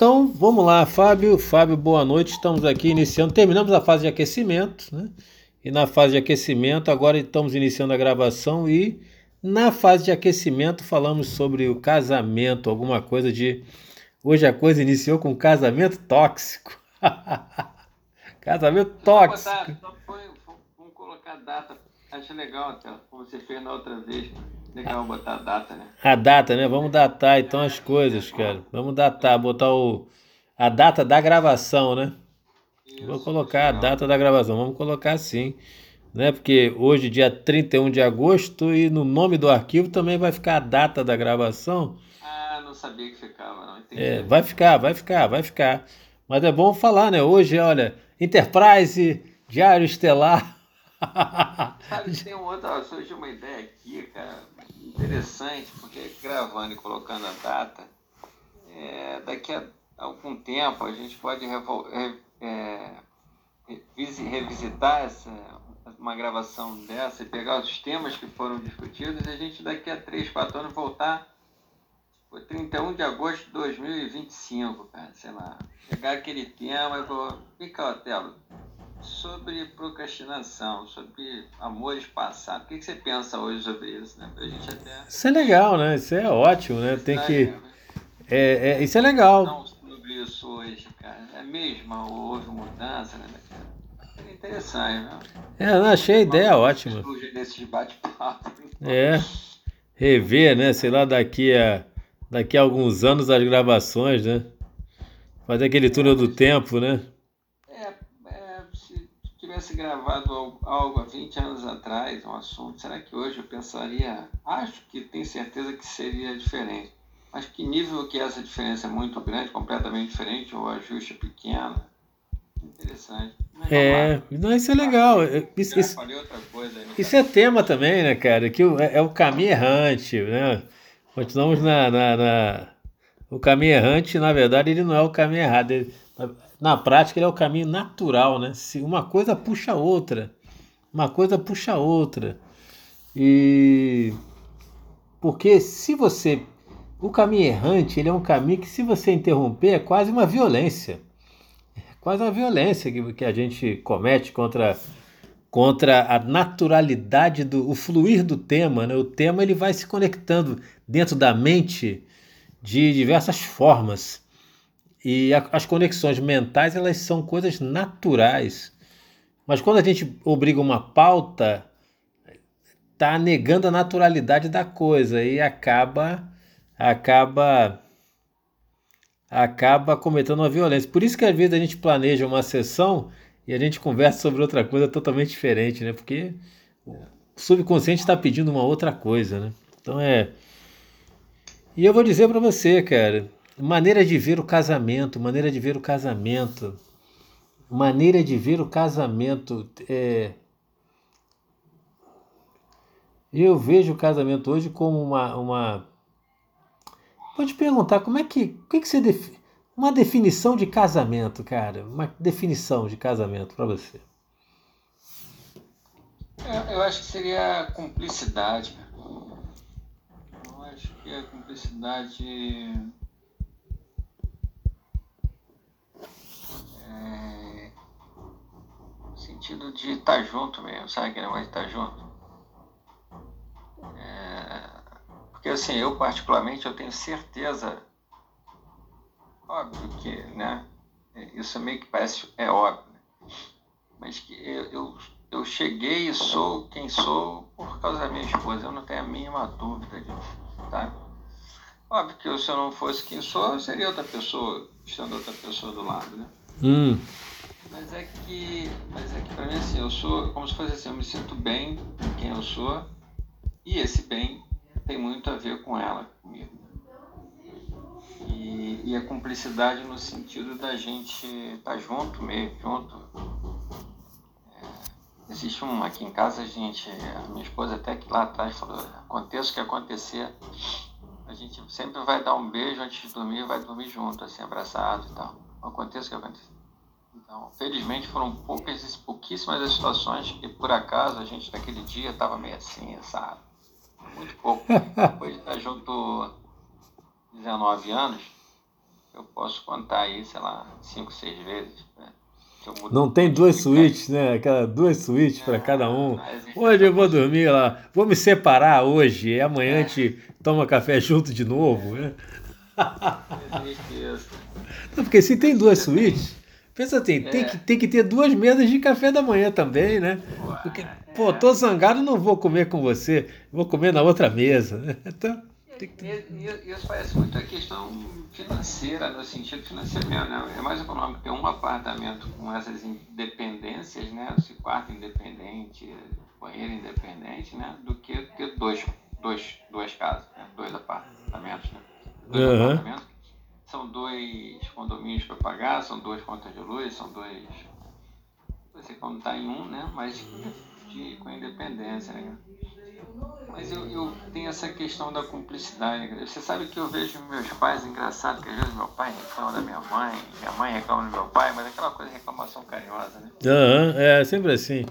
Então, vamos lá, Fábio. Fábio, boa noite. Estamos aqui iniciando, terminamos a fase de aquecimento, né? E na fase de aquecimento, agora estamos iniciando a gravação e na fase de aquecimento falamos sobre o casamento, alguma coisa de Hoje a coisa iniciou com casamento tóxico. casamento tóxico. Botar, só foi, vamos colocar data. Acho legal até, como você fez na outra vez. Legal botar a data, né? A data, né? Vamos datar então as coisas, cara. Vamos datar, botar o, a data da gravação, né? Isso, Vou colocar a data da gravação. Vamos colocar assim, né? Porque hoje, dia 31 de agosto, e no nome do arquivo também vai ficar a data da gravação. Ah, não sabia que ficava, não. Entendi. É, vai ficar, vai ficar, vai ficar. Mas é bom falar, né? Hoje, olha, Enterprise, Diário Estelar. Sabe, tem um outro, surgiu uma ideia aqui, cara interessante, porque gravando e colocando a data, é, daqui a algum tempo a gente pode é, revisitar essa, uma gravação dessa e pegar os temas que foram discutidos e a gente daqui a 3, 4 anos voltar foi 31 de agosto de 2025, cara, sei lá. Pegar aquele tema e vou. Fica, Otelo, sobre procrastinação, sobre amores passados. O que, que você pensa hoje sobre isso, né? Pra gente até. Isso é legal, né? Isso é ótimo, né? Tem que. Né? É, é, isso é legal. Não sobre isso hoje, cara. É mesmo, houve mudança, né? É interessante, né? É, eu achei a ideia ótima. Desses bate-papo. É. Rever, né? Sei lá, daqui a, daqui a alguns anos as gravações, né? Fazer aquele túnel do tempo, né? Tivesse gravado algo há 20 anos atrás, um assunto, será que hoje eu pensaria? Acho que tenho certeza que seria diferente. Mas que nível que essa diferença é muito grande, completamente diferente, ou ajuste é pequeno? Interessante. É, não, isso é legal. Isso, isso, isso é tema também, né, cara? Que é, é o caminho errante, né? Continuamos na, na, na, O caminho errante, na verdade, ele não é o caminho errado. Ele, na prática ele é o caminho natural, né? Se uma coisa puxa a outra, uma coisa puxa a outra. E porque se você o caminho errante, ele é um caminho que se você interromper é quase uma violência. É quase uma violência que, que a gente comete contra contra a naturalidade do o fluir do tema, né? O tema ele vai se conectando dentro da mente de diversas formas. E a, as conexões mentais, elas são coisas naturais. Mas quando a gente obriga uma pauta, tá negando a naturalidade da coisa e acaba acaba acaba cometendo uma violência. Por isso que às vezes a gente planeja uma sessão e a gente conversa sobre outra coisa totalmente diferente, né? Porque o subconsciente está pedindo uma outra coisa, né? Então é. E eu vou dizer para você, cara, Maneira de ver o casamento, maneira de ver o casamento, maneira de ver o casamento. É... Eu vejo o casamento hoje como uma. uma... Vou te perguntar, como é que. O que, que você define? Uma definição de casamento, cara. Uma definição de casamento para você. Eu, eu, acho que seria a cumplicidade. Eu acho que a cumplicidade No sentido de estar tá junto mesmo, sabe aquele negócio de estar tá junto? É, porque assim, eu particularmente eu tenho certeza, óbvio que, né? Isso meio que parece, é óbvio, né? mas que eu, eu, eu cheguei e sou quem sou por causa da minha esposa, eu não tenho a mínima dúvida disso, tá? Óbvio que se eu não fosse quem sou, eu seria outra pessoa, estando outra pessoa do lado, né? Hum. Mas é que, mas é que pra mim assim, eu sou como se fosse assim, eu me sinto bem em quem eu sou e esse bem tem muito a ver com ela, comigo. E, e a cumplicidade no sentido da gente estar tá junto mesmo, junto. É, existe um aqui em casa, a gente, a minha esposa até que lá atrás falou, aconteça o que acontecer, a gente sempre vai dar um beijo antes de dormir, vai dormir junto, assim, abraçado e tal aconteça o que aconteça. Então, felizmente foram poucas, pouquíssimas as situações que por acaso a gente naquele dia estava meio assim, sabe? Muito pouco. Depois de estar junto 19 anos, eu posso contar aí, sei lá, cinco, seis vezes. Né? Não tem duas suítes, né? Aquela duas suítes para cada um. Hoje eu vou dormir lá, vou me separar hoje, e amanhã é. a gente toma café junto de novo, né? Não, porque se tem duas suítes, pensa assim, é. tem, que, tem que ter duas mesas de café da manhã também, né? Porque, pô, tô zangado, não vou comer com você, vou comer na outra mesa, né? Então. Isso parece muito a questão financeira, no sentido financeiro mesmo, né? É mais econômico ter um apartamento com essas independências, né? Esse quarto independente, banheiro independente, né? Do que ter dois, dois, duas casas, né? dois apartamentos, né? Dois uhum. apartamentos. São dois condomínios para pagar, são duas contas de luz, são dois. Você quando está em um, né? Mas de, com independência, né? Mas eu, eu tenho essa questão da cumplicidade. Você sabe que eu vejo meus pais, engraçado, que às vezes meu pai reclama da minha mãe, minha mãe reclama do meu pai, mas aquela coisa de reclamação carinhosa, né? Uhum, é sempre assim.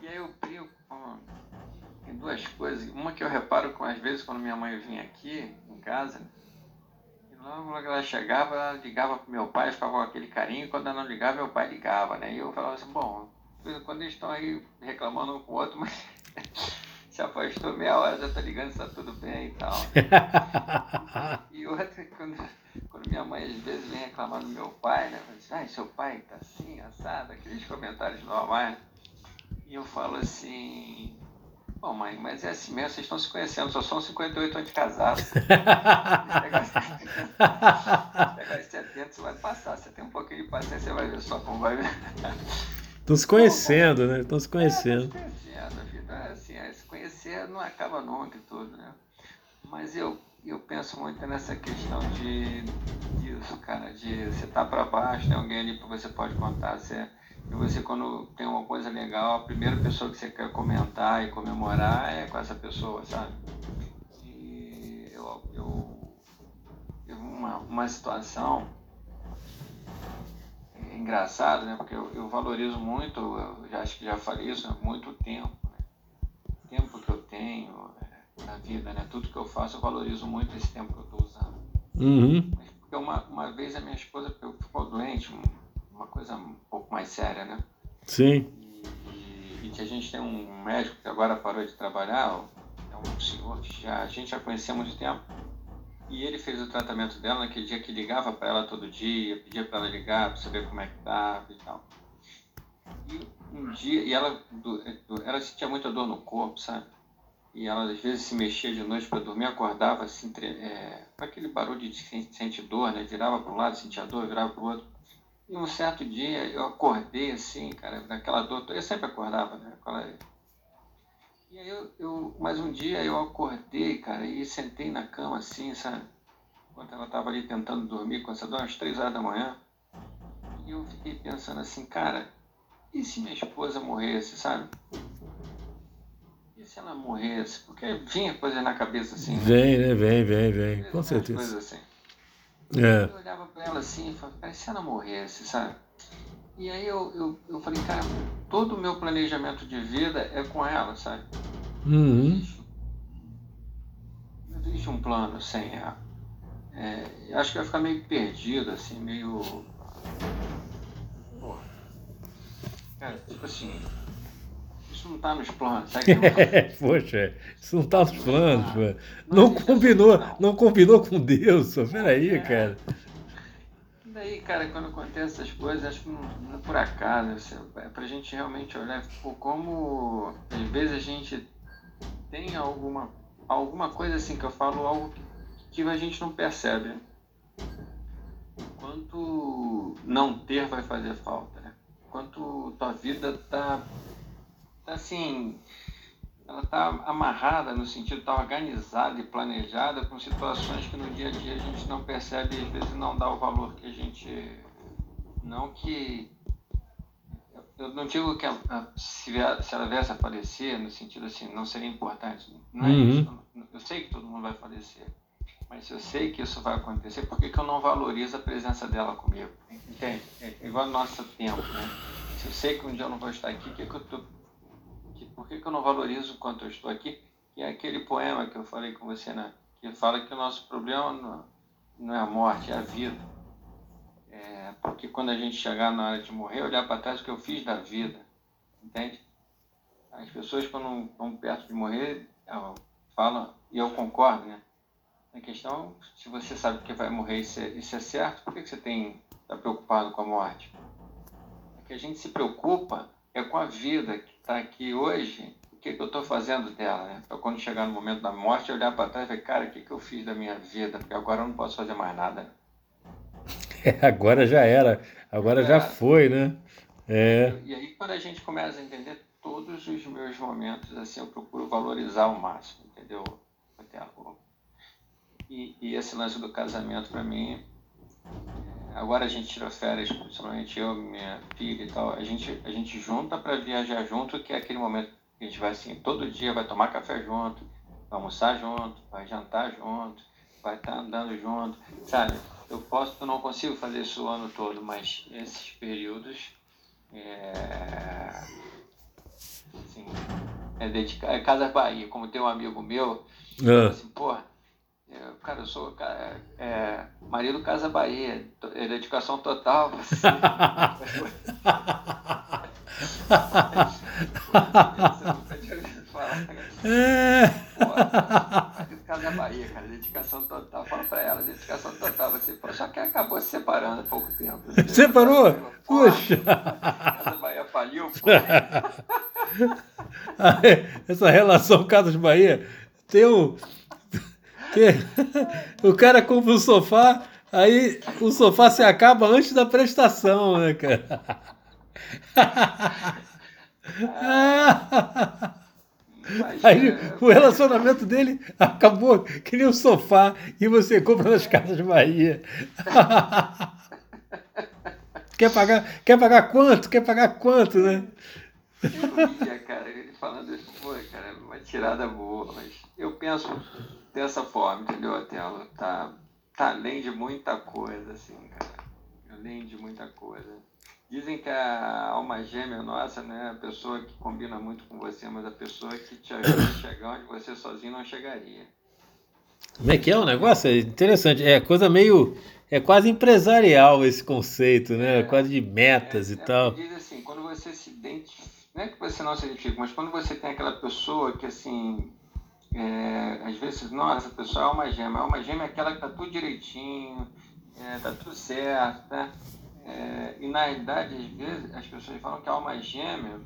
E aí eu brinco com tem duas coisas. Uma que eu reparo com, às vezes, quando minha mãe vinha aqui em casa, logo que ela chegava, ela ligava pro meu pai, ficava com aquele carinho, quando ela não ligava, meu pai ligava, né? E eu falava assim, bom, quando eles estão aí reclamando um com o outro, mas se afastou meia hora, já tá ligando se tá tudo bem e tal. e outra, quando, quando minha mãe às vezes vem reclamar do meu pai, né? Diz, ai, seu pai tá assim, assado, aqueles comentários normais. E eu falo assim, bom mãe, mas é assim mesmo, vocês estão se conhecendo, só são 58 anos de casado. pegar os 70, você vai passar, você tem um pouquinho de paciência, você vai ver só como vai ver. Estão se conhecendo, né? Estão se conhecendo. É, não acaba nunca e tudo, né? Mas eu, eu penso muito nessa questão de disso, cara, de você estar tá para baixo, tem alguém ali que você pode contar, você, e você quando tem uma coisa legal, a primeira pessoa que você quer comentar e comemorar é com essa pessoa, sabe? E eu, eu, uma, uma situação engraçada, né? Porque eu, eu valorizo muito, eu já acho que já falei isso há muito tempo tempo que eu tenho é, na vida, né? Tudo que eu faço, eu valorizo muito esse tempo que eu estou usando. Uhum. Porque uma, uma vez a minha esposa ficou doente, uma coisa um pouco mais séria, né? Sim. E, e, que a gente tem um médico que agora parou de trabalhar, é um senhor que já, a gente já conhecia há muito tempo. E ele fez o tratamento dela naquele dia que ligava para ela todo dia, pedia para ela ligar para saber como é que estava e tal. E um dia, e ela, ela sentia muita dor no corpo, sabe? E ela às vezes se mexia de noite para dormir, acordava assim, é, com aquele barulho de sentir dor, né? Virava para um lado, sentia dor, virava para o outro. E um certo dia eu acordei assim, cara, daquela dor, eu sempre acordava, né? Aquela... E aí eu, eu, mais um dia eu acordei, cara, e sentei na cama assim, sabe? Enquanto ela estava ali tentando dormir com essa dor, às três horas da manhã. E eu fiquei pensando assim, cara, e se minha esposa morresse, sabe? E se ela morresse? Porque vinha coisa na cabeça assim. Né? Vem, né? Vem, vem, vem. Com certeza. Coisas assim. É. Eu olhava pra ela assim falava, se ela morresse, sabe? E aí eu, eu, eu falei, cara, todo o meu planejamento de vida é com ela, sabe? Uhum. Não existe um plano sem ela. É, acho que vai ficar meio perdido, assim, meio Cara, tipo assim, isso não tá nos planos, sabe? Poxa, isso não tá nos planos, ah, Não, não combinou, não. não. combinou com Deus, só peraí, é. cara. Daí, cara, quando acontece essas coisas, acho que não, não é por acaso, é pra gente realmente olhar tipo, como às vezes a gente tem alguma, alguma coisa assim que eu falo, algo que, que a gente não percebe. Né? Quanto não ter vai fazer falta quanto tua vida tá assim, ela tá amarrada no sentido, tá organizada e planejada com situações que no dia a dia a gente não percebe e às vezes não dá o valor que a gente, não que eu não digo que a, a, se, se, ela viesse a falecer, no sentido assim, não seria importante. Não é uhum. isso. Eu sei que todo mundo vai falecer. Mas se eu sei que isso vai acontecer, por que, que eu não valorizo a presença dela comigo? Entende? É igual no nosso tempo, né? Se eu sei que um dia eu não vou estar aqui, que que eu que, por que, que eu não valorizo enquanto eu estou aqui? Que é aquele poema que eu falei com você, né? Que fala que o nosso problema não, não é a morte, é a vida. né? Porque quando a gente chegar na hora de morrer, olhar para trás o que eu fiz da vida, entende? As pessoas quando estão perto de morrer falam, e eu concordo, né? A questão, se você sabe que vai morrer isso é, isso é certo, por que, que você tem está preocupado com a morte? É que a gente se preocupa é com a vida está aqui hoje, o que, que eu estou fazendo dela, né? Para quando chegar no momento da morte, olhar para trás e ver, cara, o que, que eu fiz da minha vida? Porque agora eu não posso fazer mais nada. É, agora já era, agora é. já foi, né? É. E aí quando a gente começa a entender todos os meus momentos, assim, eu procuro valorizar ao máximo, entendeu? E, e esse lance do casamento, para mim, agora a gente tira férias, principalmente eu, minha filha e tal, a gente, a gente junta para viajar junto, que é aquele momento que a gente vai assim, todo dia vai tomar café junto, vai almoçar junto, vai jantar junto, vai estar tá andando junto, sabe? Eu posso, eu não consigo fazer isso o ano todo, mas esses períodos é, assim, é dedicar, é Casa Bahia, como tem um amigo meu, é. assim, porra, eu, cara, eu sou cara, é, marido Casa Bahia, é dedicação total. Você. Casa Bahia, cara, dedicação total. Fala pra ela, dedicação total. Você, pô, só que acabou se separando há pouco tempo. Separou? Puxa! Casa Bahia faliu, pô. Essa relação Casas Bahia tem um. Tem, o cara compra um sofá, aí o sofá se acaba antes da prestação, né, cara? Aí o relacionamento dele acabou que nem o sofá que você compra nas casas de Bahia. quer, pagar, quer pagar quanto? Quer pagar quanto, né? Eu ia, cara, ele falando isso, pô, cara, uma tirada boa, mas eu penso dessa forma, entendeu, Otelo? Tá, tá além de muita coisa, assim, cara. Além de muita coisa. Dizem que a alma gêmea nossa, né, a pessoa que combina muito com você, mas a pessoa que te ajuda a chegar onde você sozinho não chegaria. Como é que é o negócio? É interessante. É coisa meio. É quase empresarial esse conceito, né? É, quase de metas é, e é tal. Diz assim, quando você se identifica. Não é que você não se identifica, mas quando você tem aquela pessoa que assim é, às vezes, nossa, pessoal, é uma gêmea. A alma gêmea é aquela que tá tudo direitinho, é, tá tudo certo, né? É, e na realidade, às vezes, as pessoas falam que a alma gêmea,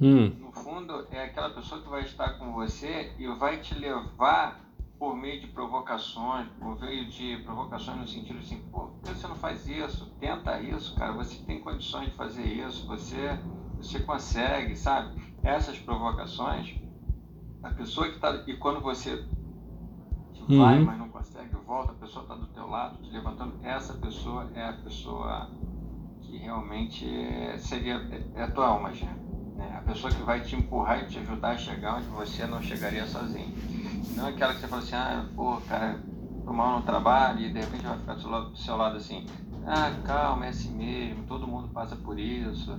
hum. no fundo, é aquela pessoa que vai estar com você e vai te levar por meio de provocações, por meio de provocações no sentido assim, pô, por que você não faz isso? Tenta isso, cara, você tem condições de fazer isso, você, você consegue, sabe? Essas provocações a pessoa que está. E quando você uhum. vai, mas não consegue, volta, a pessoa está do teu lado, te levantando, essa pessoa é a pessoa que realmente seria. É a tua alma já. Né? A pessoa que vai te empurrar e te ajudar a chegar onde você não chegaria sozinho. Não é aquela que você fala assim, ah, pô, cara, tô mal no trabalho e de repente vai ficar do seu lado, do seu lado assim, ah, calma, é assim mesmo, todo mundo passa por isso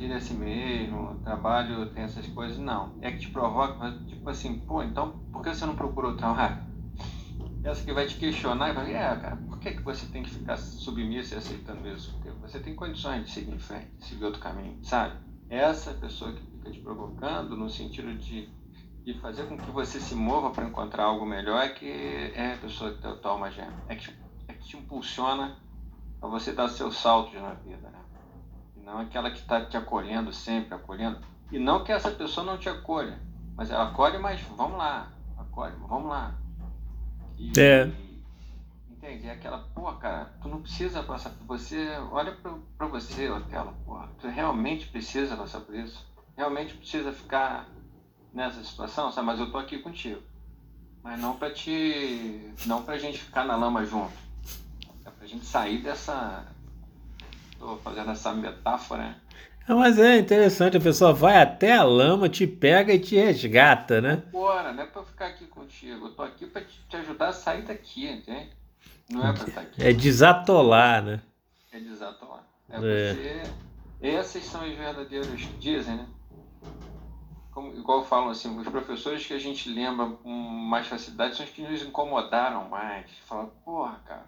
vida é assim mesmo, trabalho tem essas coisas. Não. É que te provoca, mas tipo assim, pô, então por que você não procurou trabalho? Essa que vai te questionar e vai, é, cara, por que, que você tem que ficar submisso e aceitando isso? Porque você tem condições de seguir em frente, seguir outro caminho, sabe? Essa pessoa que fica te provocando no sentido de, de fazer com que você se mova para encontrar algo melhor é que é a pessoa que tua alma gêmea. É que, é que te impulsiona a você dar seus saltos na vida, né? Não aquela que está te acolhendo sempre, acolhendo. E não que essa pessoa não te acolha, mas ela acolhe, mas vamos lá, acolhe, vamos lá. E, é. Entende? É aquela, pô, cara, tu não precisa passar por você, olha para você, Otelo, pô, tu realmente precisa passar por isso? Realmente precisa ficar nessa situação, sabe? Mas eu tô aqui contigo. Mas não para te, não pra gente ficar na lama junto. É pra gente sair dessa Estou fazendo essa metáfora. Né? É, mas é interessante, a pessoa vai até a lama, te pega e te resgata, né? Bora, não é para ficar aqui contigo. Eu tô aqui para te ajudar a sair daqui, entende? Não é para estar aqui. É desatolar, né? É desatolar. É, é. você. Essas são os verdadeiros, dizem, né? Como, igual falam assim, os professores que a gente lembra com mais facilidade são os que nos incomodaram mais. Fala, porra, cara,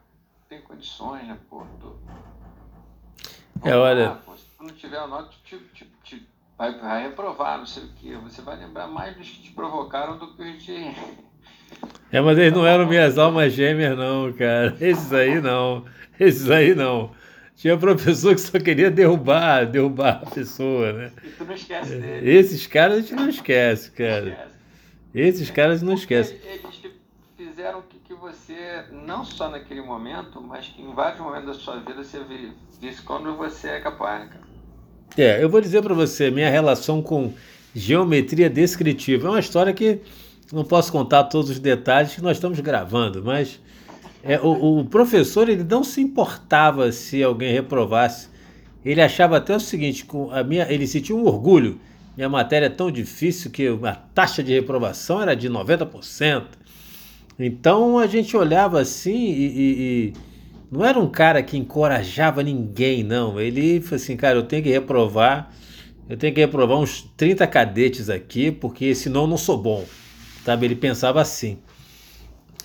tem condições, né, porra? Tô É. Ah, pô, se tu não tiver a nota, te, te, te, vai, vai reprovar, não sei o quê. Você vai lembrar mais dos que te provocaram do que os de. É, mas eles não eram minhas almas gêmeas, não, cara. Esses aí não. Esses aí não. Tinha professor que só queria derrubar, derrubar a pessoa, né? E tu não esquece dele. Esses caras a gente não esquece, cara. Esquece. Esses caras não Porque esquecem. Eles te fizeram que, que você, não só naquele momento, mas que em vários momentos da sua vida você vi- visse quando você é capaz, cara? É, eu vou dizer para você, minha relação com geometria descritiva. É uma história que não posso contar todos os detalhes que nós estamos gravando, mas é, o, o professor ele não se importava se alguém reprovasse. Ele achava até o seguinte, com a minha, ele sentia um orgulho. Minha matéria é tão difícil que a taxa de reprovação era de 90%. Então a gente olhava assim e- e não era um cara que encorajava ninguém, não. Ele falou assim, cara, eu tenho que reprovar, eu tenho que reprovar uns 30 cadetes aqui, porque senão eu não sou bom. Sabe? Ele pensava assim.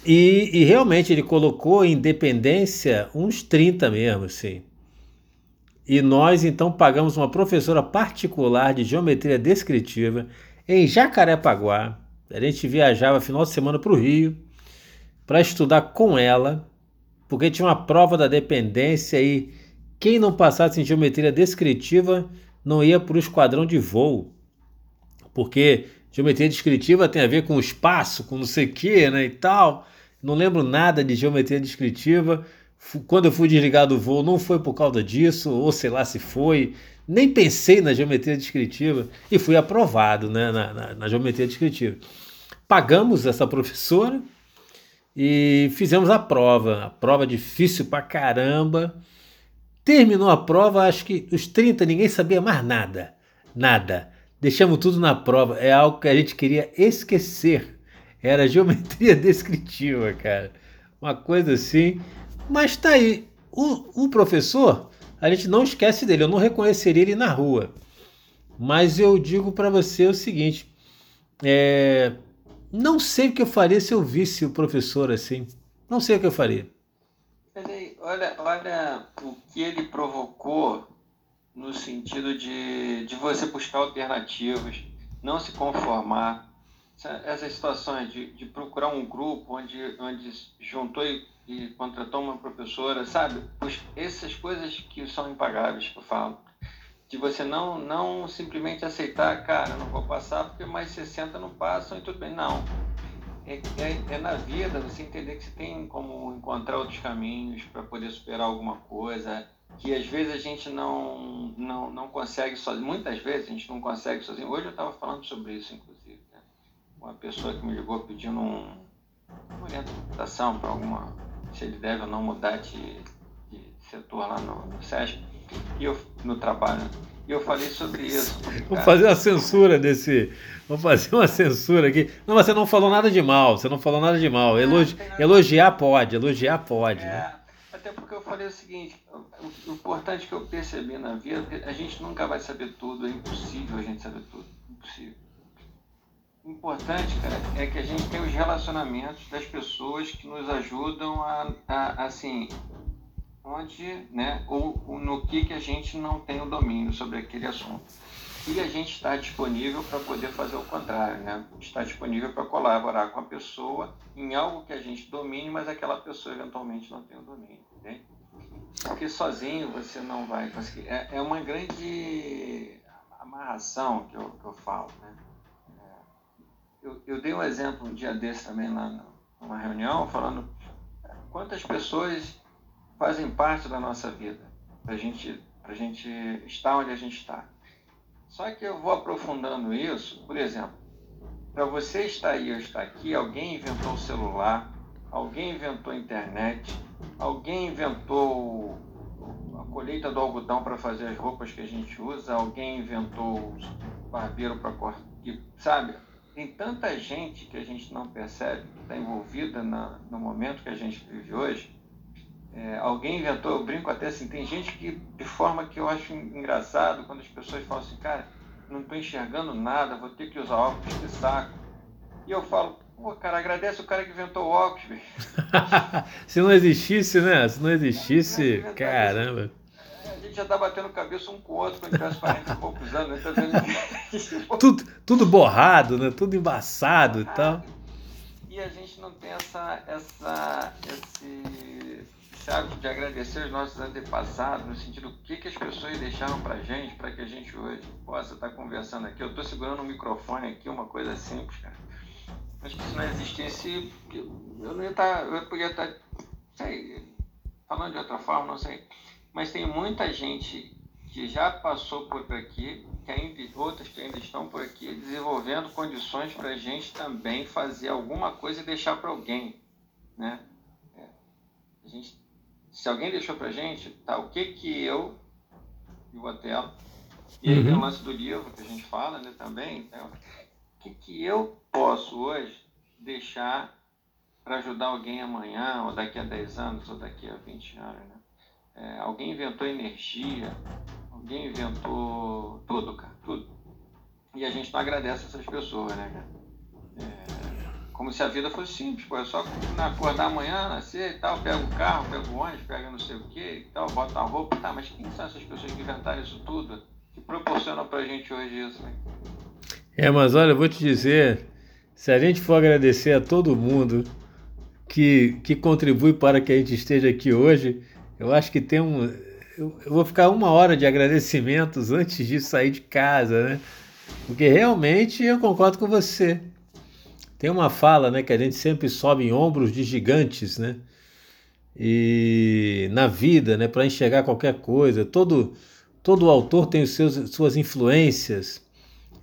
E, e realmente ele colocou em dependência uns 30 mesmo, assim. E nós então pagamos uma professora particular de geometria descritiva em Jacarepaguá. A gente viajava final de semana para o Rio para estudar com ela, porque tinha uma prova da dependência e quem não passasse em geometria descritiva não ia para o esquadrão de voo. Porque geometria descritiva tem a ver com espaço, com não sei o que, né, e tal. Não lembro nada de geometria descritiva. Quando eu fui desligar do voo, não foi por causa disso, ou sei lá se foi. Nem pensei na geometria descritiva e fui aprovado né, na, na- na geometria descritiva. Pagamos essa professora e fizemos a prova. A prova difícil pra caramba. Terminou a prova, acho que os 30 ninguém sabia mais nada. Nada. Deixamos tudo na prova. É algo que a gente queria esquecer. Era geometria descritiva, cara. Uma coisa assim. Mas tá aí. O, o professor, a gente não esquece dele. Eu não reconheceria ele na rua. Mas eu digo para você o seguinte: é, não sei o que eu faria se eu visse o professor assim. Não sei o que eu faria. Olha, olha o que ele provocou no sentido de, de você buscar alternativas, não se conformar. Essa- Essas situações de, de procurar um grupo onde, onde juntou e, e contratou uma professora, sabe? Essas coisas que são impagáveis, que eu falo. De você não, não simplesmente aceitar, cara, não vou passar porque mais 60 não passam e tudo bem. Não. É, é, é na vida você entender que você tem como encontrar outros caminhos para poder superar alguma coisa, que às vezes a gente não, não, não consegue sozinho. Muitas vezes a gente não consegue sozinho. Hoje eu estava falando sobre isso, inclusive. Né? Uma pessoa que me ligou pedindo um, uma orientação para alguma. se ele deve ou não mudar de, de setor lá no, no SESC, e eu, no trabalho. né? E eu falei sobre isso. Vamos cara. fazer uma censura desse. Vamos fazer uma censura aqui. Não, mas você não falou nada de mal. Você não falou nada de mal. Elogi- nada- Elogiar pode, elogiar pode, né? É, até porque eu falei o seguinte, o, o importante que eu percebi na vida, porque a gente nunca vai saber tudo, é impossível a gente saber tudo, impossível. O importante, cara, é que a gente tem os relacionamentos das pessoas que nos ajudam a, a assim, onde, né, ou, ou no que que a gente não tem o domínio sobre aquele assunto. E a gente está disponível para poder fazer o contrário, né? Está disponível para colaborar com a pessoa em algo que a gente domine, mas aquela pessoa eventualmente não tem o domínio, entende? Porque sozinho você não vai conseguir. É, é uma grande amarração que eu, que eu falo, né? É, eu, eu dei um exemplo um dia desse também lá numa reunião, falando quantas pessoas fazem parte da nossa vida para gente, a gente estar onde a gente está. Só que eu vou aprofundando isso, por exemplo, para você estar aí ou estar aqui, alguém inventou o celular, alguém inventou a internet, alguém inventou a colheita do algodão para fazer as roupas que a gente usa, alguém inventou o barbeiro para cortar, sabe? Tem tanta gente que a gente não percebe, que está envolvida na, no momento que a gente vive hoje. É, alguém inventou, eu brinco até assim, tem gente que, de forma que eu acho engraçado, quando as pessoas falam assim, cara, não estou enxergando nada, vou ter que usar óculos, que saco. E eu falo, pô, cara, agradece o cara que inventou o óculos, velho. Se não existisse, né? Se não existisse, caramba. A gente já tá batendo cabeça um com o outro quando tivesse 40 e poucos anos, né? Tá vendo? tudo, tudo borrado, né? Tudo embaçado e tal. E a gente não tem essa, essa, esse, de agradecer os nossos antepassados, no sentido do que, que as pessoas deixaram pra gente, para que a gente hoje possa estar tá conversando aqui. Eu tô segurando um microfone aqui, uma coisa simples, cara. Mas se não existisse, eu, não ia estar, tá, eu podia estar, sei, falando de outra forma, não sei mas tem muita gente que já passou por aqui, que ainda, outras que ainda estão por aqui, desenvolvendo condições para a gente também fazer alguma coisa e deixar para alguém. Né? É. A gente, se alguém deixou para a gente, tá, o que que eu e o Otelo, e aí uhum. tem o lance do livro que a gente fala né, também, então, o que, que eu posso hoje deixar para ajudar alguém amanhã, ou daqui a 10 anos, ou daqui a 20 anos, né? É, alguém inventou energia, alguém inventou tudo, cara, tudo. E a gente não agradece essas pessoas, né, cara? Como se a vida fosse simples, pô, é só acordar amanhã, nascer e tal, pega o carro, pega o ônibus, pega não sei o que e tal, bota a roupa, tá, mas quem são essas pessoas que inventaram isso tudo? Que proporcionam pra gente hoje isso, né? É, mas olha, eu vou te dizer, se a gente for agradecer a todo mundo que, que contribui para que a gente esteja aqui hoje, eu acho que tem um. Eu, vou ficar uma hora de agradecimentos antes de sair de casa, né? Porque realmente eu concordo com você. Tem uma fala, né, que a gente sempre sobe em ombros de gigantes, né? E na vida, né, para enxergar qualquer coisa, todo todo autor tem os seus suas influências.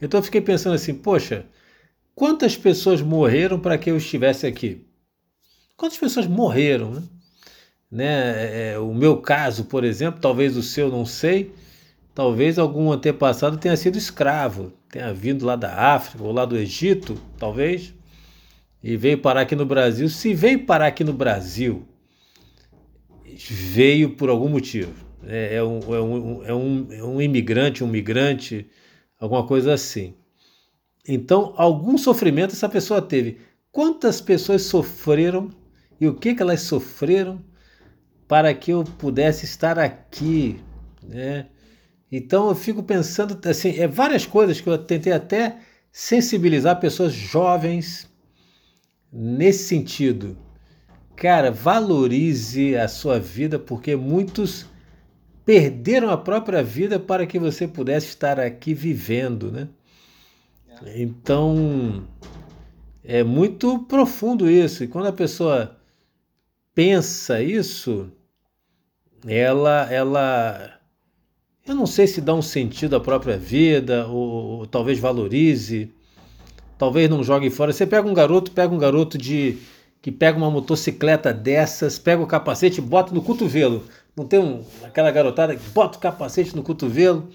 Então eu fiquei pensando assim, poxa, quantas pessoas morreram para que eu estivesse aqui? Quantas pessoas morreram, né? né? É, o meu caso, por exemplo, talvez o seu, não sei, talvez algum antepassado tenha sido escravo, tenha vindo lá da África ou lá do Egito, talvez, e veio parar aqui no Brasil. Se veio parar aqui no Brasil, veio por algum motivo. É, é, um, é, um, é, um, é um imigrante, um migrante, alguma coisa assim. Então, algum sofrimento essa pessoa teve. Quantas pessoas sofreram e o que, que elas sofreram para que eu pudesse estar aqui, né? Então eu fico pensando assim, é várias coisas que eu tentei até sensibilizar pessoas jovens nesse sentido. Cara, valorize a sua vida porque muitos perderam a própria vida para que você pudesse estar aqui vivendo, né? Então, é muito profundo isso. E quando a pessoa pensa isso, ela, ela, eu não sei se dá um sentido à própria vida, ou, ou, talvez valorize, talvez não jogue fora. Você pega um garoto, pega um garoto de que pega uma motocicleta dessas, pega o capacete e bota no cotovelo. Não tem um, aquela garotada que bota o capacete no cotovelo.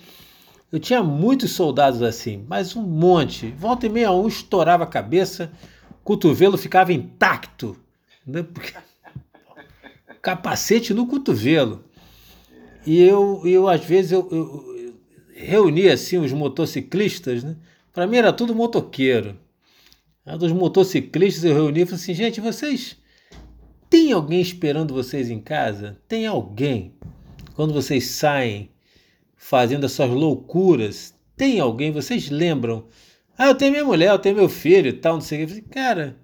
Eu tinha muitos soldados assim, mas um monte. Volta e meia um estourava a cabeça, cotovelo ficava intacto. Né? Porque capacete no cotovelo. E eu, eu às vezes, eu, eu reunia assim os motociclistas, né? Para mim era tudo motoqueiro. A dos motociclistas eu reunia e falei assim, gente, vocês tem alguém esperando vocês em casa? Tem alguém? Quando vocês saem fazendo as suas loucuras, tem alguém? Vocês lembram? Ah, eu tenho minha mulher, eu tenho meu filho e tal, não sei o que. Eu falei, cara,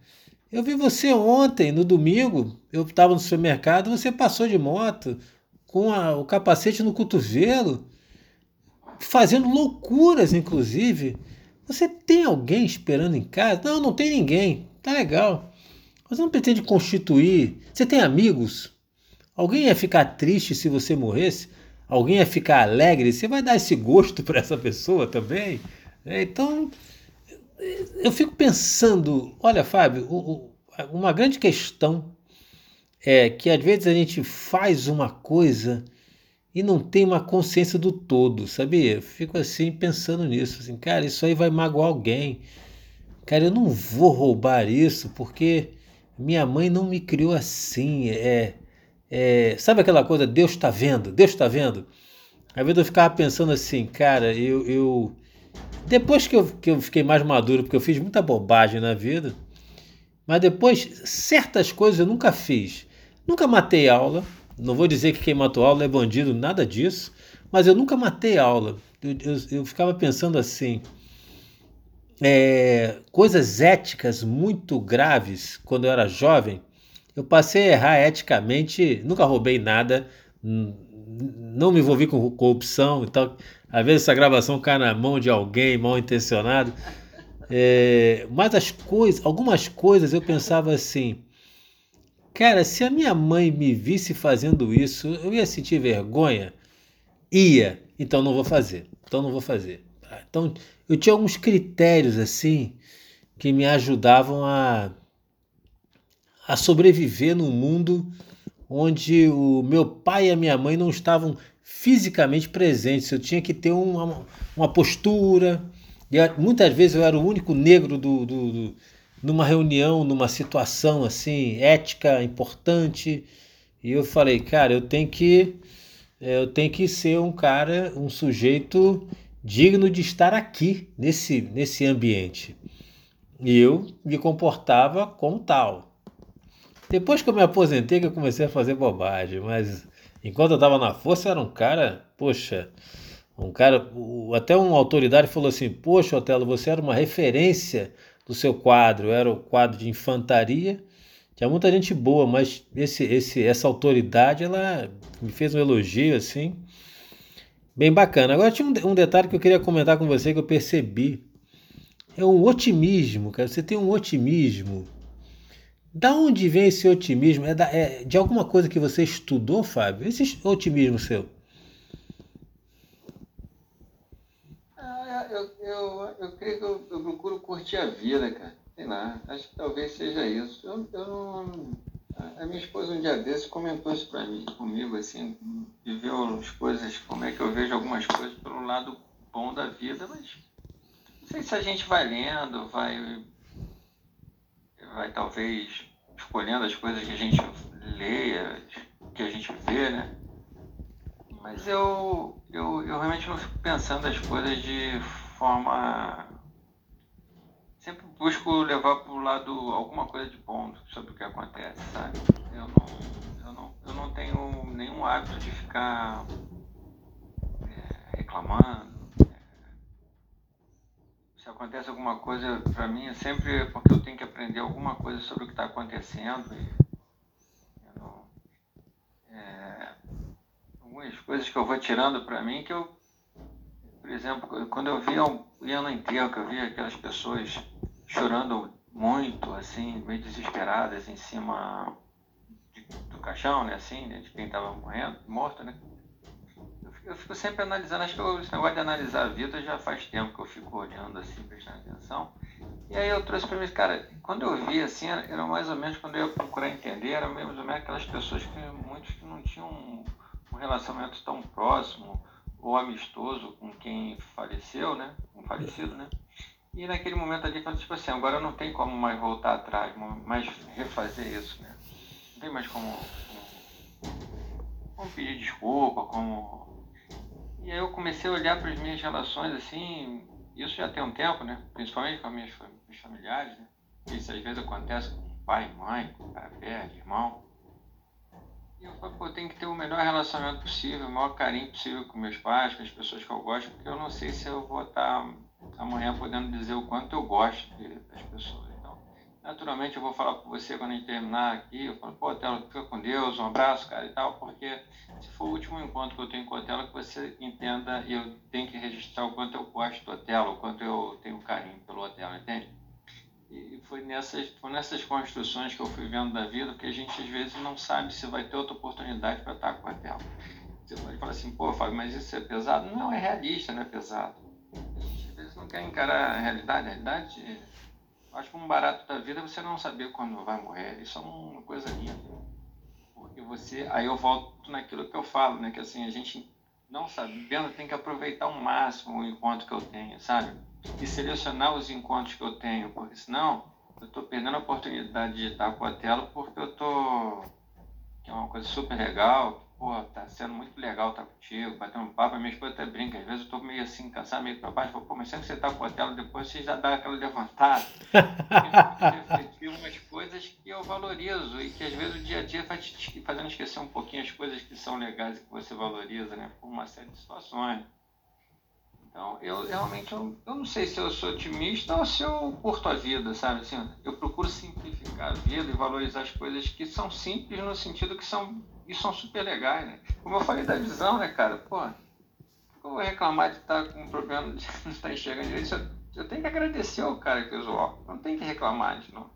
eu vi você ontem, no domingo, eu estava no supermercado, você passou de moto com a, o capacete no cotovelo, fazendo loucuras, inclusive. Você tem alguém esperando em casa? Não, não tem ninguém. Tá legal. Você não pretende constituir. Você tem amigos? Alguém ia ficar triste se você morresse? Alguém ia ficar alegre? Você vai dar esse gosto para essa pessoa também? É, então, eu fico pensando, olha, Fábio, uma grande questão é que às vezes a gente faz uma coisa e não tem uma consciência do todo, sabia? Fico assim pensando nisso, assim, cara, isso aí vai magoar alguém. Cara, eu não vou roubar isso porque minha mãe não me criou assim. É, é sabe aquela coisa, Deus está vendo, Deus está vendo. Às vezes eu ficava pensando assim, cara, eu, eu depois que eu, que eu fiquei mais maduro, porque eu fiz muita bobagem na vida, mas depois certas coisas eu nunca fiz. Nunca matei aula. Não vou dizer que quem matou aula é bandido, nada disso. Mas eu nunca matei aula. Eu, eu, eu ficava pensando assim, é, coisas éticas muito graves quando eu era jovem. Eu passei a errar eticamente, nunca roubei nada, não me envolvi com corrupção e tal. Às vezes essa gravação cai na mão de alguém mal intencionado. É, mas as coisas, algumas coisas eu pensava assim, cara, se a minha mãe me visse fazendo isso, eu ia sentir vergonha? Ia, então não vou fazer. Então não vou fazer. Então eu tinha alguns critérios assim que me ajudavam a, a sobreviver num mundo onde o meu pai e a minha mãe não estavam fisicamente presentes. Eu tinha que ter uma, uma postura. E muitas vezes eu era o único negro do, do, do, numa reunião, numa situação assim ética importante. E eu falei, cara, eu tenho que eu tenho que ser um cara, um sujeito digno de estar aqui nesse nesse ambiente. E eu me comportava como tal. Depois que eu me aposentei, que eu comecei a fazer bobagem, mas enquanto eu estava na força, era um cara, poxa, um cara, até uma autoridade falou assim: Poxa, Otelo, você era uma referência do seu quadro, era o quadro de infantaria. Tinha muita gente boa, mas esse, esse, essa autoridade, ela me fez um elogio assim, bem bacana. Agora tinha um, um detalhe que eu queria comentar com você que eu percebi. É um otimismo, cara. Você tem um otimismo da onde vem esse otimismo? É, da, é, de alguma coisa que você estudou, Fábio? Esse otimismo seu? Ah, eu, eu, creio que eu, eu, procuro curtir a vida, cara. Sei lá, acho que talvez seja isso. Eu, eu não, a minha esposa um dia desses comentou isso para mim, comigo, assim, viveu as coisas, como é que eu vejo algumas coisas pelo lado bom da vida, mas não sei se a gente vai lendo, vai vai talvez escolhendo as coisas que a gente lê, que a gente vê, né? Mas eu, eu, eu realmente não fico pensando as coisas de forma. Sempre busco levar para o lado alguma coisa de bom sobre o que acontece, sabe? Eu não, eu não, eu não tenho nenhum hábito de ficar é, reclamando se acontece alguma coisa para mim, é sempre porque eu tenho que aprender alguma coisa sobre o que está acontecendo. E não, é, algumas coisas que eu vou tirando para mim que eu, por exemplo, quando eu via, ia no enterro, que eu via aquelas pessoas chorando muito, assim, meio desesperadas em cima de, do caixão, né, assim, de quem estava morrendo, morto, né? eu fico sempre analisando, acho que eu, esse negócio de analisar a vida já faz tempo que eu fico olhando assim, prestando atenção. E aí eu trouxe para mim, cara, quando eu vi assim, era, era, mais ou menos quando eu ia procurar entender, era mais ou menos aquelas pessoas que muitos que não tinham um, um relacionamento tão próximo ou amistoso com quem faleceu, né? Com falecido, né? E naquele momento ali, quando tipo assim, agora não tem como mais voltar atrás, mais refazer isso, né? Não tem mais como, como, como pedir desculpa, como e aí eu comecei a olhar para as minhas relações assim, isso já tem um tempo, né? Principalmente com meus familiares, né? Isso às vezes acontece com pai, mãe, com perto, irmão. Eu pô, tenho que ter o melhor relacionamento possível, o maior carinho possível com meus pais, com as pessoas que eu gosto, porque eu não sei se eu vou estar amanhã podendo dizer o quanto eu gosto das pessoas. Naturalmente eu vou falar com você quando a gente terminar aqui, eu falo, pô, Tela, fica com Deus, um abraço, cara, e tal, porque se for o último encontro que eu tenho com a Tela, que você entenda e eu tenho que registrar o quanto eu gosto do Otelo, o quanto eu tenho carinho pelo Otelo, entende? E foi nessas, foi nessas construções que eu fui vendo da vida que a gente às vezes não sabe se vai ter outra oportunidade para estar com a Tela. Você pode falar assim, pô, Fábio, mas isso é pesado? Não, é realista, não é pesado. A gente às vezes não quer encarar a realidade, a realidade Acho que um barato da vida é você não saber quando vai morrer. Isso é uma coisa linda. Porque você. Aí eu volto naquilo que eu falo, né? Que assim, a gente não sabendo tem que aproveitar ao máximo o encontro que eu tenho, sabe? E selecionar os encontros que eu tenho, porque senão eu estou perdendo a oportunidade de estar com a tela porque eu estou. que é uma coisa super legal, pô, tá sendo muito legal estar contigo, bater um papo. A minha esposa até brinca, às vezes eu tô meio assim, cansado, meio pra baixo. Falo, pô, mas sempre que você tá com a tela, depois você já dá aquela levantada. refletir umas coisas que eu valorizo e que às vezes o dia a dia vai te fazendo esquecer um pouquinho as coisas que são legais e que você valoriza, né? Por uma série de situações. Então, eu realmente eu, eu não sei se eu sou otimista ou se eu curto a vida, sabe? Assim, eu procuro simplificar a vida e valorizar as coisas que são simples no sentido que são e são super legais, né? Como eu falei da visão, né, cara? Pô, eu vou reclamar de estar com um problema de não estar enxergando direito. Eu, eu tenho que agradecer ao cara que o óculos. Não tem que reclamar de não.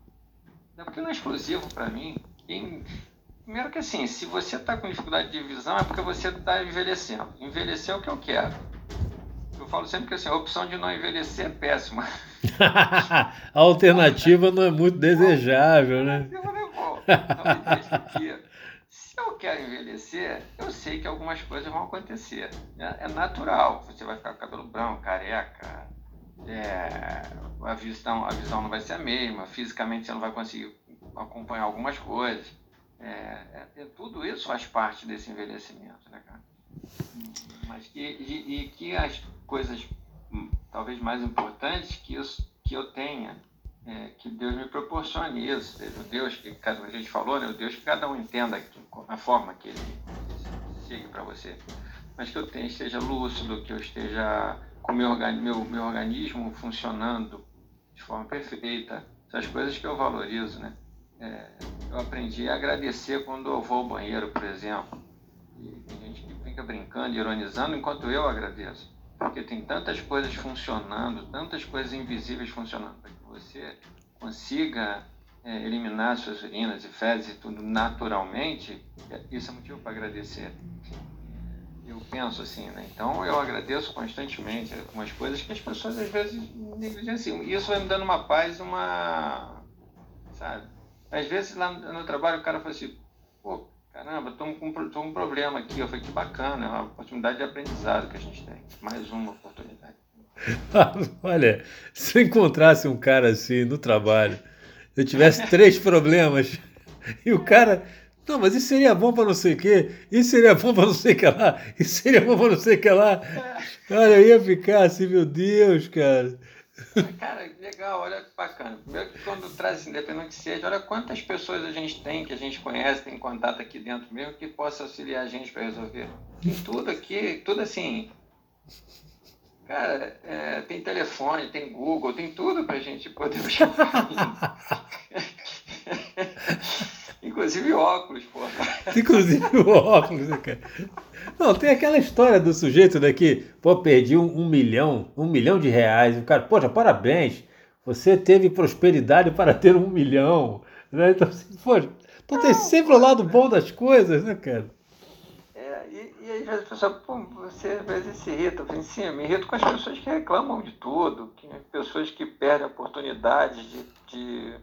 É porque não é exclusivo para mim. Quem, primeiro que assim, se você está com dificuldade de visão é porque você está envelhecendo. Envelhecer é o que eu quero falo sempre que assim, a opção de não envelhecer é péssima. a alternativa não é muito desejável, né? Se eu quero envelhecer, eu sei que algumas coisas vão acontecer. Né? É natural. Você vai ficar com cabelo branco, careca. É, a, visão, a visão não vai ser a mesma. Fisicamente você não vai conseguir acompanhar algumas coisas. É, é, é tudo isso faz parte desse envelhecimento, né, cara? Mas que, e, e que as coisas hum, talvez mais importantes que eu, que eu tenha, é, que Deus me proporcione isso. O Deus que cada a gente falou, né? o Deus que cada um entenda a forma que ele chegue para você. Mas que eu tenha, esteja lúcido, que eu esteja com meu, meu, meu organismo funcionando de forma perfeita. Essas coisas que eu valorizo, né? É, eu aprendi a agradecer quando eu vou ao banheiro, por exemplo. E tem gente que fica brincando, ironizando, enquanto eu agradeço. Porque tem tantas coisas funcionando, tantas coisas invisíveis funcionando, para que você consiga é, eliminar suas urinas e fezes e tudo naturalmente, é, isso é motivo para agradecer. Eu penso assim, né? Então eu agradeço constantemente algumas coisas que as pessoas às vezes negligenciam. Isso vai me dando uma paz, uma. Sabe? Às vezes lá no trabalho o cara fala assim, pô, Caramba, estou com, tô com um problema aqui. Eu falei, que bacana, é uma oportunidade de aprendizado que a gente tem. Mais uma oportunidade. Olha, se eu encontrasse um cara assim no trabalho, eu tivesse três problemas, e o cara. Não, mas isso seria bom para não sei o quê, isso seria bom para não sei o que lá, isso seria bom para não sei o que lá. Cara, eu ia ficar assim, meu Deus, cara. Cara, legal, olha que bacana. Primeiro que quando traz independente que seja, olha quantas pessoas a gente tem, que a gente conhece, tem contato aqui dentro mesmo, que possa auxiliar a gente para resolver. Tem tudo aqui, tudo assim. Cara, é, tem telefone, tem Google, tem tudo para a gente poder chamar. Inclusive óculos, pô. Inclusive óculos, né, cara? Não, tem aquela história do sujeito daqui, pô, perdi um, um, milhão, um milhão de reais. O cara, poxa, parabéns, você teve prosperidade para ter um milhão. Né? Então, assim, poxa, então tem sempre o lado bom das coisas, né, cara? É, e, e às vezes a pessoa, pô, você às vezes se irrita, assim, sim, me irrito com as pessoas que reclamam de tudo, que, pessoas que perdem oportunidades de, de...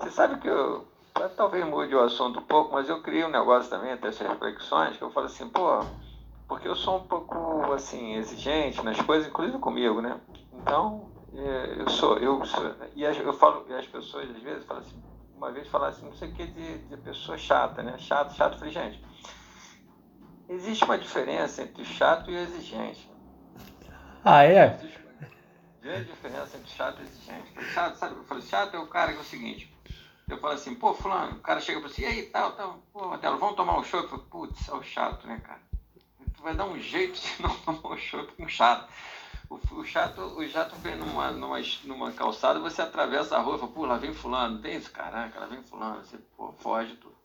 Você sabe que eu, talvez mude o assunto um pouco, mas eu criei um negócio também, até essas reflexões, que eu falo assim, pô, porque eu sou um pouco, assim, exigente nas coisas, inclusive comigo, né? Então, é, eu sou, eu sou, e eu falo, e as pessoas às vezes falam assim, uma vez falaram assim, não sei o que, de, de pessoa chata, né? Chato, chato, eu falei, gente, existe uma diferença entre o chato e o exigente. Ah, é? Existe uma grande diferença entre chato e exigente. Chato, sabe, eu falei, chato é o cara que é o seguinte, eu falo assim, pô, fulano, o cara chega para assim, e aí, tal, tal, pô, Martelo, vamos tomar um falo, putz, é o chato, né, cara? Tu vai dar um jeito de não tomar um show com chato. O, o, chato, o chato vem numa, numa, numa calçada, você atravessa a rua e fala, pô, lá vem fulano, tem isso, caraca, lá vem fulano, você pô, foge tudo.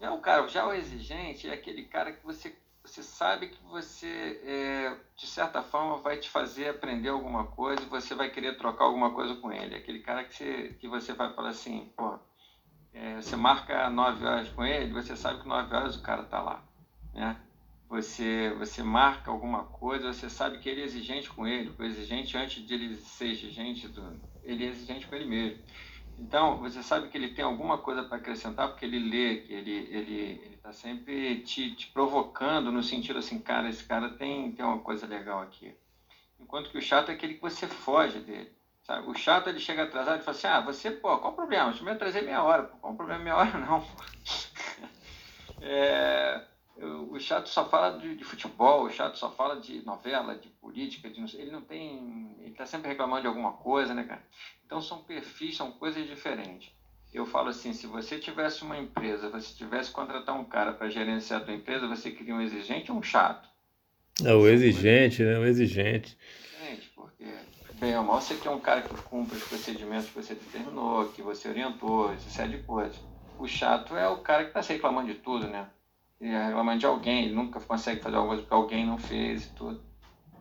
Já o cara, já o exigente é aquele cara que você você sabe que você, é, de certa forma, vai te fazer aprender alguma coisa e você vai querer trocar alguma coisa com ele. Aquele cara que você, que você vai falar assim, pô, é, você marca nove horas com ele, você sabe que nove horas o cara está lá, né? Você, você marca alguma coisa, você sabe que ele é exigente com ele, exigente antes de ele ser exigente, ele é exigente com ele mesmo. Então, você sabe que ele tem alguma coisa para acrescentar, porque ele lê, que ele ele está sempre te, te, provocando no sentido assim, cara, esse cara tem, tem uma coisa legal aqui. Enquanto que o chato é aquele que você foge dele. Sabe? O chato, ele chega atrasado e fala assim, ah, você, pô, qual o problema? Eu me atrasei meia hora. Pô, qual o problema meia hora? Não, É, o chato só fala de, de, futebol, o chato só fala de novela, de política, de, ele não tem. Ele está sempre reclamando de alguma coisa, né, cara? Então são perfis, são coisas diferentes. Eu falo assim, se você tivesse uma empresa, você tivesse que contratar um cara para gerenciar a tua empresa, você queria um exigente ou um chato? É o exigente, né? O exigente. Exigente, porque, bem ou mal, você quer um cara que cumpra os procedimentos que você determinou, que você orientou, essa série de coisas. O chato é o cara que está se reclamando de tudo, né? É reclamando de alguém, ele nunca consegue fazer alguma coisa porque alguém não fez e tudo.